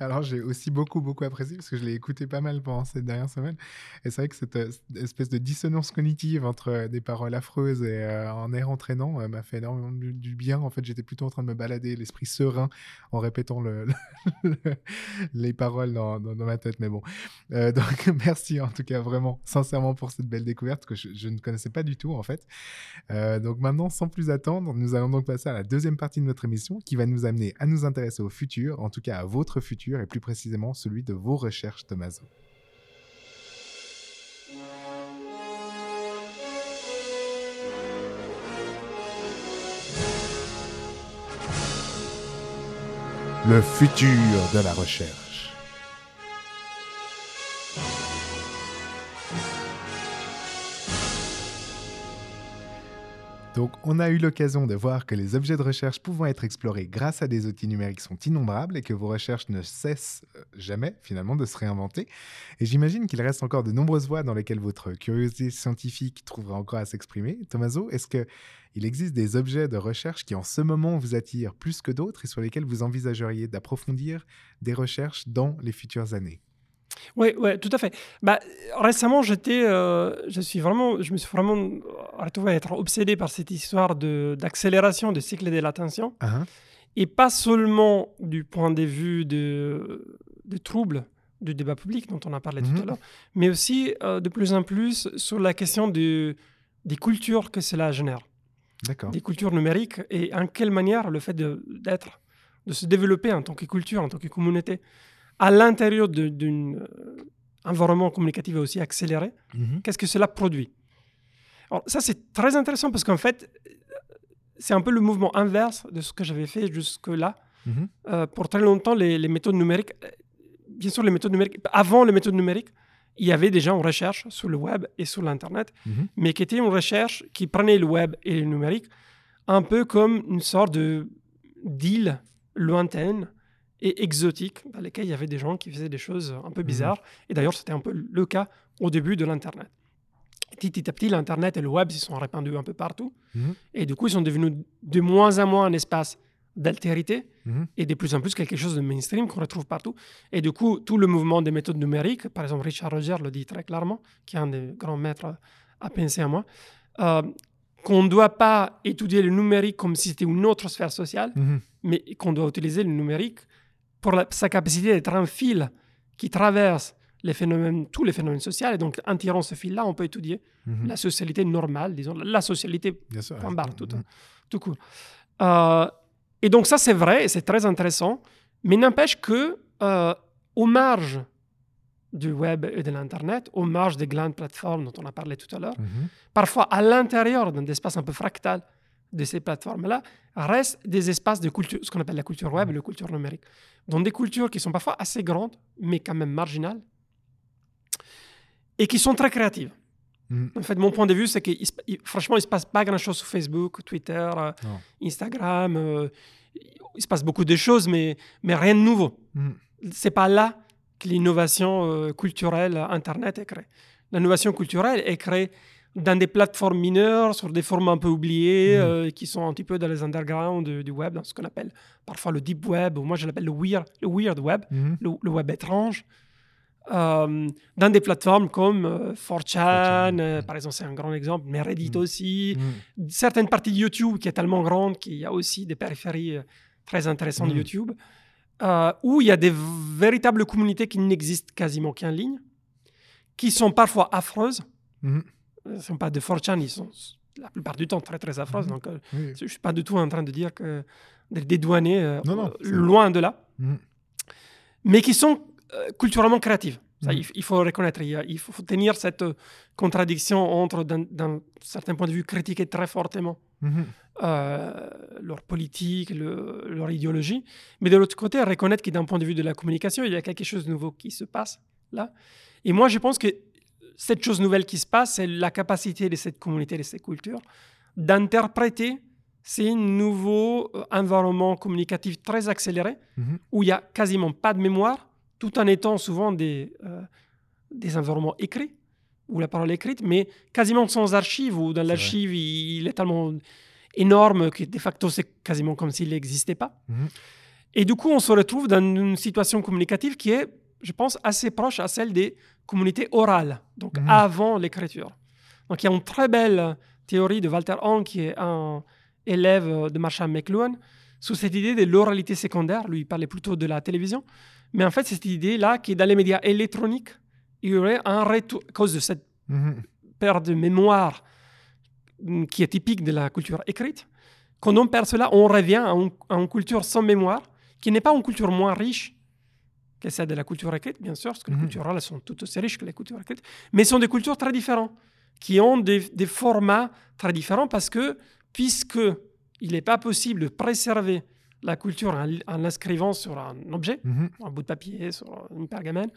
Speaker 2: Alors, j'ai aussi beaucoup, beaucoup apprécié parce que je l'ai écouté pas mal pendant cette dernière semaine. Et c'est vrai que cette, euh, espèce de dissonance cognitive entre euh, des paroles affreuses et euh, un air entraînant euh, m'a fait énormément du, bien. En fait, j'étais plutôt en train de me balader, l'esprit serein, en répétant le, le- les paroles dans, ma tête. Mais bon. Donc, merci en tout cas, vraiment, sincèrement, pour cette belle découverte que je, ne connaissais pas du tout, en fait. Donc, maintenant, sans plus attendre, nous allons donc passer à la deuxième partie de notre émission qui va nous amener à nous intéresser au futur, en tout cas à votre futur et plus précisément celui de vos recherches, Tommaso. Le futur de la recherche. Donc, on a eu l'occasion de voir que les objets de recherche pouvant être explorés grâce à des outils numériques sont innombrables et que vos recherches ne cessent euh, jamais, finalement, de se réinventer. Et j'imagine qu'il reste encore de nombreuses voies dans lesquelles votre curiosité scientifique trouvera encore à s'exprimer. Tommaso, est-ce que il existe des objets de recherche qui, en ce moment, vous attirent plus que d'autres et sur lesquels vous envisageriez d'approfondir des recherches dans les futures années?
Speaker 3: Oui, ouais, tout à fait. Bah, récemment, j'étais, euh, je suis vraiment, je me suis vraiment retrouvé à être obsédé par cette histoire de d'accélération du cycle de l'attention,
Speaker 2: Ah,
Speaker 3: et pas seulement du point de vue de, des troubles du débat public dont on a parlé tout à l'heure, mais aussi euh, de plus en plus sur la question de, des cultures que cela génère, des cultures numériques, et en quelle manière le fait de- d'être, de, se développer en tant que culture, en tant que communauté, à l'intérieur d'un environnement communicatif aussi accéléré,
Speaker 2: Mhm.
Speaker 3: qu'est-ce que cela produit? Alors ça, c'est très intéressant parce qu'en fait, c'est un peu le mouvement inverse de ce que j'avais fait jusque-là.
Speaker 2: Mhm.
Speaker 3: Euh, pour très longtemps, les, les méthodes numériques, euh, bien sûr, les méthodes numériques, avant les méthodes numériques, il y avait déjà une recherche sur le web et sur l'Internet,
Speaker 2: Mhm.
Speaker 3: mais qui était une recherche qui prenait le web et le numérique un peu comme une sorte de d'île lointaine et exotique dans lesquelles il y avait des gens qui faisaient des choses un peu bizarres. Et d'ailleurs, c'était un peu le cas au début de l'Internet. Petit à petit, l'Internet et le web se sont répandus un peu partout.
Speaker 2: Mhm.
Speaker 3: Et du coup, ils sont devenus de moins en moins un espace d'altérité
Speaker 2: Mhm.
Speaker 3: et de plus en plus quelque chose de mainstream qu'on retrouve partout. Et du coup, tout le mouvement des méthodes numériques, par exemple, Richard Roger le dit très clairement, qui est un des grands maîtres à penser à moi, euh, qu'on ne doit pas étudier le numérique comme si c'était une autre sphère sociale,
Speaker 2: Mhm.
Speaker 3: mais qu'on doit utiliser le numérique pour la- sa capacité d'être un fil qui traverse les phénomènes, tous les phénomènes sociaux. Et donc, en tirant ce fil-là, on peut étudier
Speaker 2: Mhm.
Speaker 3: la socialité normale, disons, la socialité point barre, tout,
Speaker 2: Mhm.
Speaker 3: tout court. Euh, et donc ça, c'est vrai et c'est très intéressant, mais n'empêche que euh, aux marges du web et de l'Internet, aux marges des grandes plateformes dont on a parlé tout à l'heure,
Speaker 2: Mhm.
Speaker 3: parfois à l'intérieur d'un espace un peu fractal de ces plateformes-là, restent des espaces de culture, ce qu'on appelle la culture web et la culture numérique. Donc des cultures qui sont parfois assez grandes, mais quand même marginales, et qui sont très créatives.
Speaker 2: Mhm.
Speaker 3: En fait, mon point de vue, c'est que franchement, il ne se passe pas grand-chose sur Facebook, Twitter, euh. Instagram. euh, il se passe beaucoup de choses, mais, mais rien de nouveau.
Speaker 2: Mhm.
Speaker 3: C'est pas là que l'innovation euh, culturelle Internet est créée. L'innovation culturelle est créée dans des plateformes mineures, sur des formes un peu oubliées,
Speaker 2: Mhm.
Speaker 3: euh, qui sont un petit peu dans les undergrounds du, du web, dans ce qu'on appelle parfois le deep web, ou moi je l'appelle le weird, le weird web,
Speaker 2: Mhm.
Speaker 3: le, le web étrange. Euh, dans des plateformes comme euh, 4chan,
Speaker 2: 4chan,
Speaker 3: euh,
Speaker 2: mhm.
Speaker 3: par exemple, c'est un grand exemple, mais Reddit
Speaker 2: Mhm.
Speaker 3: aussi, certaines parties de YouTube qui est tellement grande qu'il y a aussi des périphéries euh, très intéressantes de. YouTube. où il y a des véritables communautés qui n'existent quasiment qu'en ligne, qui sont parfois affreuses. Ce ne sont pas de 4chan, ils sont la plupart du temps très très affreuses.
Speaker 2: Mhm.
Speaker 3: Donc, euh,
Speaker 2: Oui.
Speaker 3: je ne suis pas du tout en train de dire que de les dédouaner, euh,
Speaker 2: Non, non,
Speaker 3: euh, loin de là,
Speaker 2: Mhm.
Speaker 3: mais qui sont culturellement créatives. Ça,
Speaker 2: Mhm.
Speaker 3: il, faut reconnaître, il, faut tenir cette contradiction entre, d'un certain point de vue, critiquer très fortement euh, leur politique, le- leur idéologie, mais de l'autre côté, reconnaître que d'un point de vue de la communication, il y a quelque chose de nouveau qui se passe là. Et moi, je pense que cette chose nouvelle qui se passe, c'est la capacité de cette communauté, de cette culture, d'interpréter ces nouveaux euh, environnements communicatifs très accélérés,
Speaker 2: Mhm.
Speaker 3: où il n'y a quasiment pas de mémoire, tout en étant souvent des, euh, des environnements écrits, où la parole est écrite, mais quasiment sans archives, où dans l'archive, il, il est tellement énorme que de facto, c'est quasiment comme s'il n'existait pas.
Speaker 2: Mhm.
Speaker 3: Et du coup, on se retrouve dans une situation communicative qui est, je pense, assez proche à celle des communautés orales, donc
Speaker 2: Mhm.
Speaker 3: avant l'écriture. Donc il y a une très belle théorie de Walter Hong, qui est un élève de Marshall McLuhan, sous cette idée de l'oralité secondaire. Lui, il parlait plutôt de la télévision. Mais en fait, cette idée-là, qui est dans les médias électroniques, il y aurait un retour, à cause de cette
Speaker 2: Mhm.
Speaker 3: perte de mémoire mm, qui est typique de la culture écrite. Quand on perd cela, on revient à, un- à une culture sans mémoire, qui n'est pas une culture moins riche que celle de la culture écrite, bien sûr, parce que
Speaker 2: Mhm.
Speaker 3: les cultures orales sont toutes aussi riches que les cultures écrites, mais sont des cultures très différentes, qui ont des, des formats très différents, parce que, puisque il n'est pas possible de préserver la culture en, en l'inscrivant sur un objet,
Speaker 2: Mhm.
Speaker 3: un bout de papier, sur une pergamène,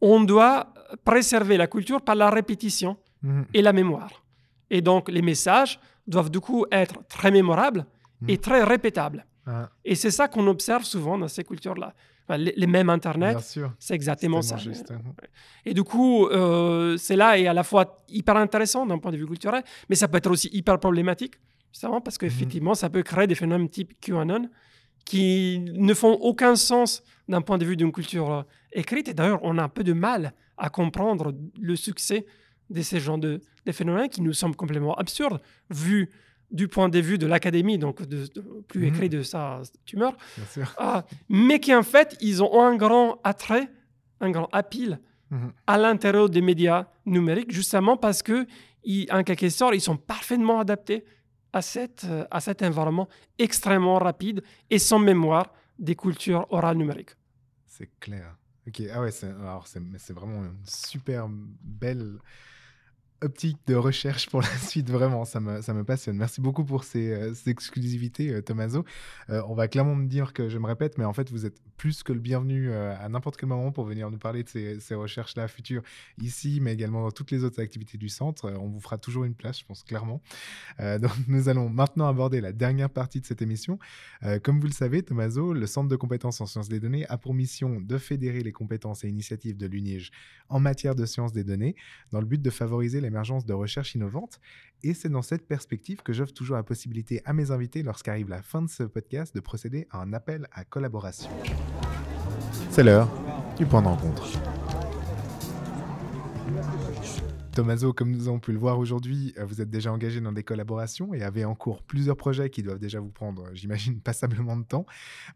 Speaker 3: on doit préserver la culture par la répétition
Speaker 2: Mhm.
Speaker 3: et la mémoire. Et donc, les messages doivent du coup être très mémorables et
Speaker 2: Mhm.
Speaker 3: très répétables.
Speaker 2: Ah,
Speaker 3: Et c'est ça qu'on observe souvent dans ces cultures-là. Les, les mêmes Internet, c'est exactement ça.
Speaker 2: juste, hein.
Speaker 3: Et du coup, euh, c'est là et à la fois hyper intéressant d'un point de vue culturel, mais ça peut être aussi hyper problématique, justement, parce qu'effectivement, ça peut créer des phénomènes type QAnon qui ne font aucun sens d'un point de vue d'une culture euh, écrite. Et d'ailleurs, on a un peu de mal à comprendre le succès de ces genres de, de phénomènes qui nous semblent complètement absurdes, vu du point de vue de l'académie, donc de, de- plus
Speaker 2: Mhm.
Speaker 3: écrit de sa tumeur, ah, mais qui en fait, ils ont un grand attrait, un grand appeal
Speaker 2: Mhm.
Speaker 3: à l'intérieur des médias numériques, justement parce que, ils- en quelque sorte, ils sont parfaitement adaptés à, cette, euh, à cet environnement extrêmement rapide et sans mémoire des cultures orales numériques.
Speaker 2: C'est clair. Ok, ah ouais, c'est vraiment une super belle optique de recherche pour la suite, vraiment, ça me, ça me passionne. Merci beaucoup pour ces, euh, exclusivités, euh, Tommaso. Euh, on va clairement me dire que je me répète, mais en fait, vous êtes plus que le bienvenu euh, à n'importe quel moment pour venir nous parler de ces, recherches-là futures, ici, mais également dans toutes les autres activités du centre. Euh, on vous fera toujours une place, je pense, clairement. Euh, donc, nous allons maintenant aborder la dernière partie de cette émission. Comme vous le savez, Tommaso, le Centre de compétences en sciences des données a pour mission de fédérer les compétences et initiatives de l'UNIGE en matière de sciences des données, dans le but de favoriser l'émergence de recherches innovantes. Et c'est dans cette perspective que j'offre toujours la possibilité à mes invités, lorsqu'arrive la fin de ce podcast, de procéder à un appel à collaboration. C'est l'heure du point de rencontre. Tommaso, comme nous avons pu le voir aujourd'hui, euh, vous êtes déjà engagé dans des collaborations et avez en cours plusieurs projets qui doivent déjà vous prendre, euh, j'imagine, passablement de temps.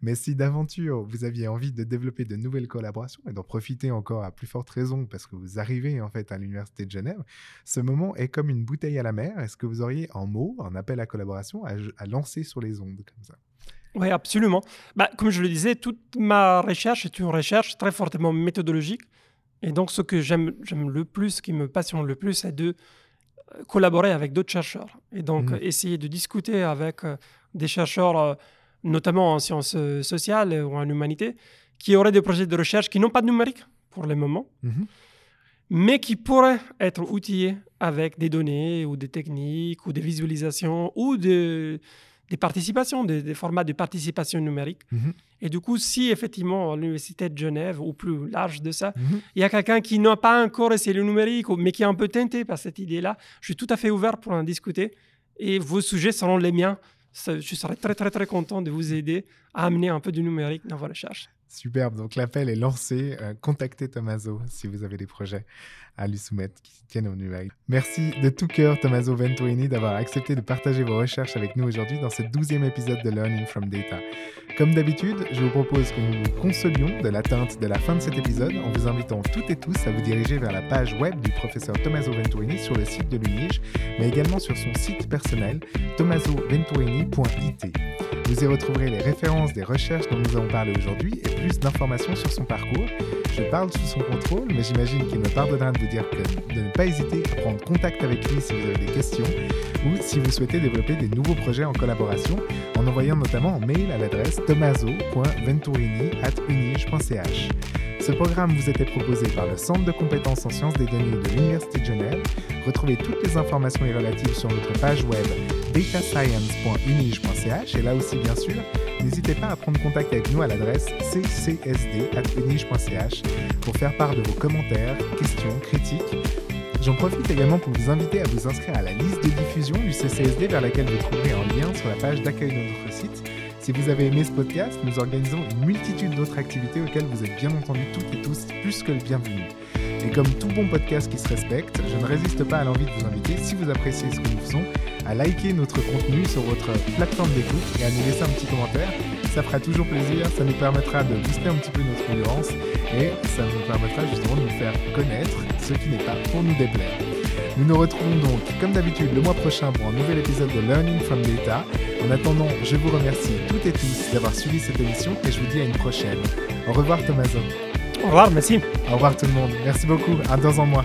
Speaker 2: Mais si d'aventure vous aviez envie de développer de nouvelles collaborations et d'en profiter encore à plus forte raison parce que vous arrivez en fait à l'Université de Genève, ce moment est comme une bouteille à la mer. Est-ce que vous auriez en mots un appel à collaboration à, à lancer sur les ondes comme ça?
Speaker 3: Oui, absolument. Bah, comme je le disais, toute ma recherche est une recherche très fortement méthodologique. Et donc, ce que j'aime j'aime le plus, ce qui me passionne le plus, c'est de euh, collaborer avec d'autres chercheurs. Et donc, euh, essayer de discuter avec euh, des chercheurs, euh, notamment en sciences sociales ou en humanité, qui auraient des projets de recherche qui n'ont pas de numérique pour le moment,
Speaker 2: Mhm.
Speaker 3: mais qui pourraient être outillés avec des données ou des techniques ou des visualisations ou de- des participations, des, des formats de participation numérique.
Speaker 2: Mhm.
Speaker 3: Et du coup, si effectivement à l'Université de Genève, ou plus large de ça,
Speaker 2: Mhm.
Speaker 3: il y a quelqu'un qui n'a pas encore essayé le numérique, mais qui est un peu tenté par cette idée-là, je suis tout à fait ouvert pour en discuter. Et vos sujets seront les miens. Je serai très, très, très content de vous aider à amener un peu du numérique dans vos recherches.
Speaker 2: Superbe, donc l'appel est lancé. Euh, contactez Tomaso si vous avez des projets à lui soumettre qui tiennent au numérique. Merci de tout cœur Tomaso Venturini d'avoir accepté de partager vos recherches avec nous aujourd'hui dans ce douzième épisode de Learning from Data. Comme d'habitude, je vous propose que nous nous consolions de l'atteinte de la fin de cet épisode en vous invitant toutes et tous à vous diriger vers la page web du professeur Tommaso Venturini sur le site de l'UNIGE, mais également sur son site personnel tommasoventurini.it. Vous y retrouverez les références des recherches dont nous avons parlé aujourd'hui et plus d'informations sur son parcours. Je parle sous son contrôle, mais j'imagine qu'il me pardonnera de vous dire de ne pas hésiter à prendre contact avec lui si vous avez des questions ou si vous souhaitez développer des nouveaux projets en collaboration en envoyant notamment un mail à l'adresse tommaso.venturini.unige.ch. Ce programme vous était proposé par le Centre de compétences en sciences des données de l'Université de Genève. Retrouvez toutes les informations y relatives sur notre page web datascience.unige.ch et là aussi bien sûr, n'hésitez pas à prendre contact avec nous à l'adresse ccsd.unige.ch pour faire part de vos commentaires, questions, critiques. J'en profite également pour vous inviter à vous inscrire à la liste de diffusion du CCSD vers laquelle vous trouverez un lien sur la page d'accueil de notre site. Si vous avez aimé ce podcast, nous organisons une multitude d'autres activités auxquelles vous êtes bien entendu toutes et tous plus que le bienvenu. Et comme tout bon podcast qui se respecte, je ne résiste pas à l'envie de vous inviter, si vous appréciez ce que nous faisons, à liker notre contenu sur votre plateforme d'écoute et à nous laisser un petit commentaire. Ça fera toujours plaisir, ça nous permettra de booster un petit peu notre audience et ça nous permettra justement de nous faire connaître, ce qui n'est pas pour nous déplaire. Nous nous retrouvons donc, comme d'habitude, le mois prochain pour un nouvel épisode de Learning from Data. En attendant, je vous remercie toutes et tous d'avoir suivi cette émission et je vous dis à une prochaine. Au revoir Thomaso.
Speaker 3: Au revoir, merci.
Speaker 2: Au revoir tout le monde. Merci beaucoup. À dans un mois.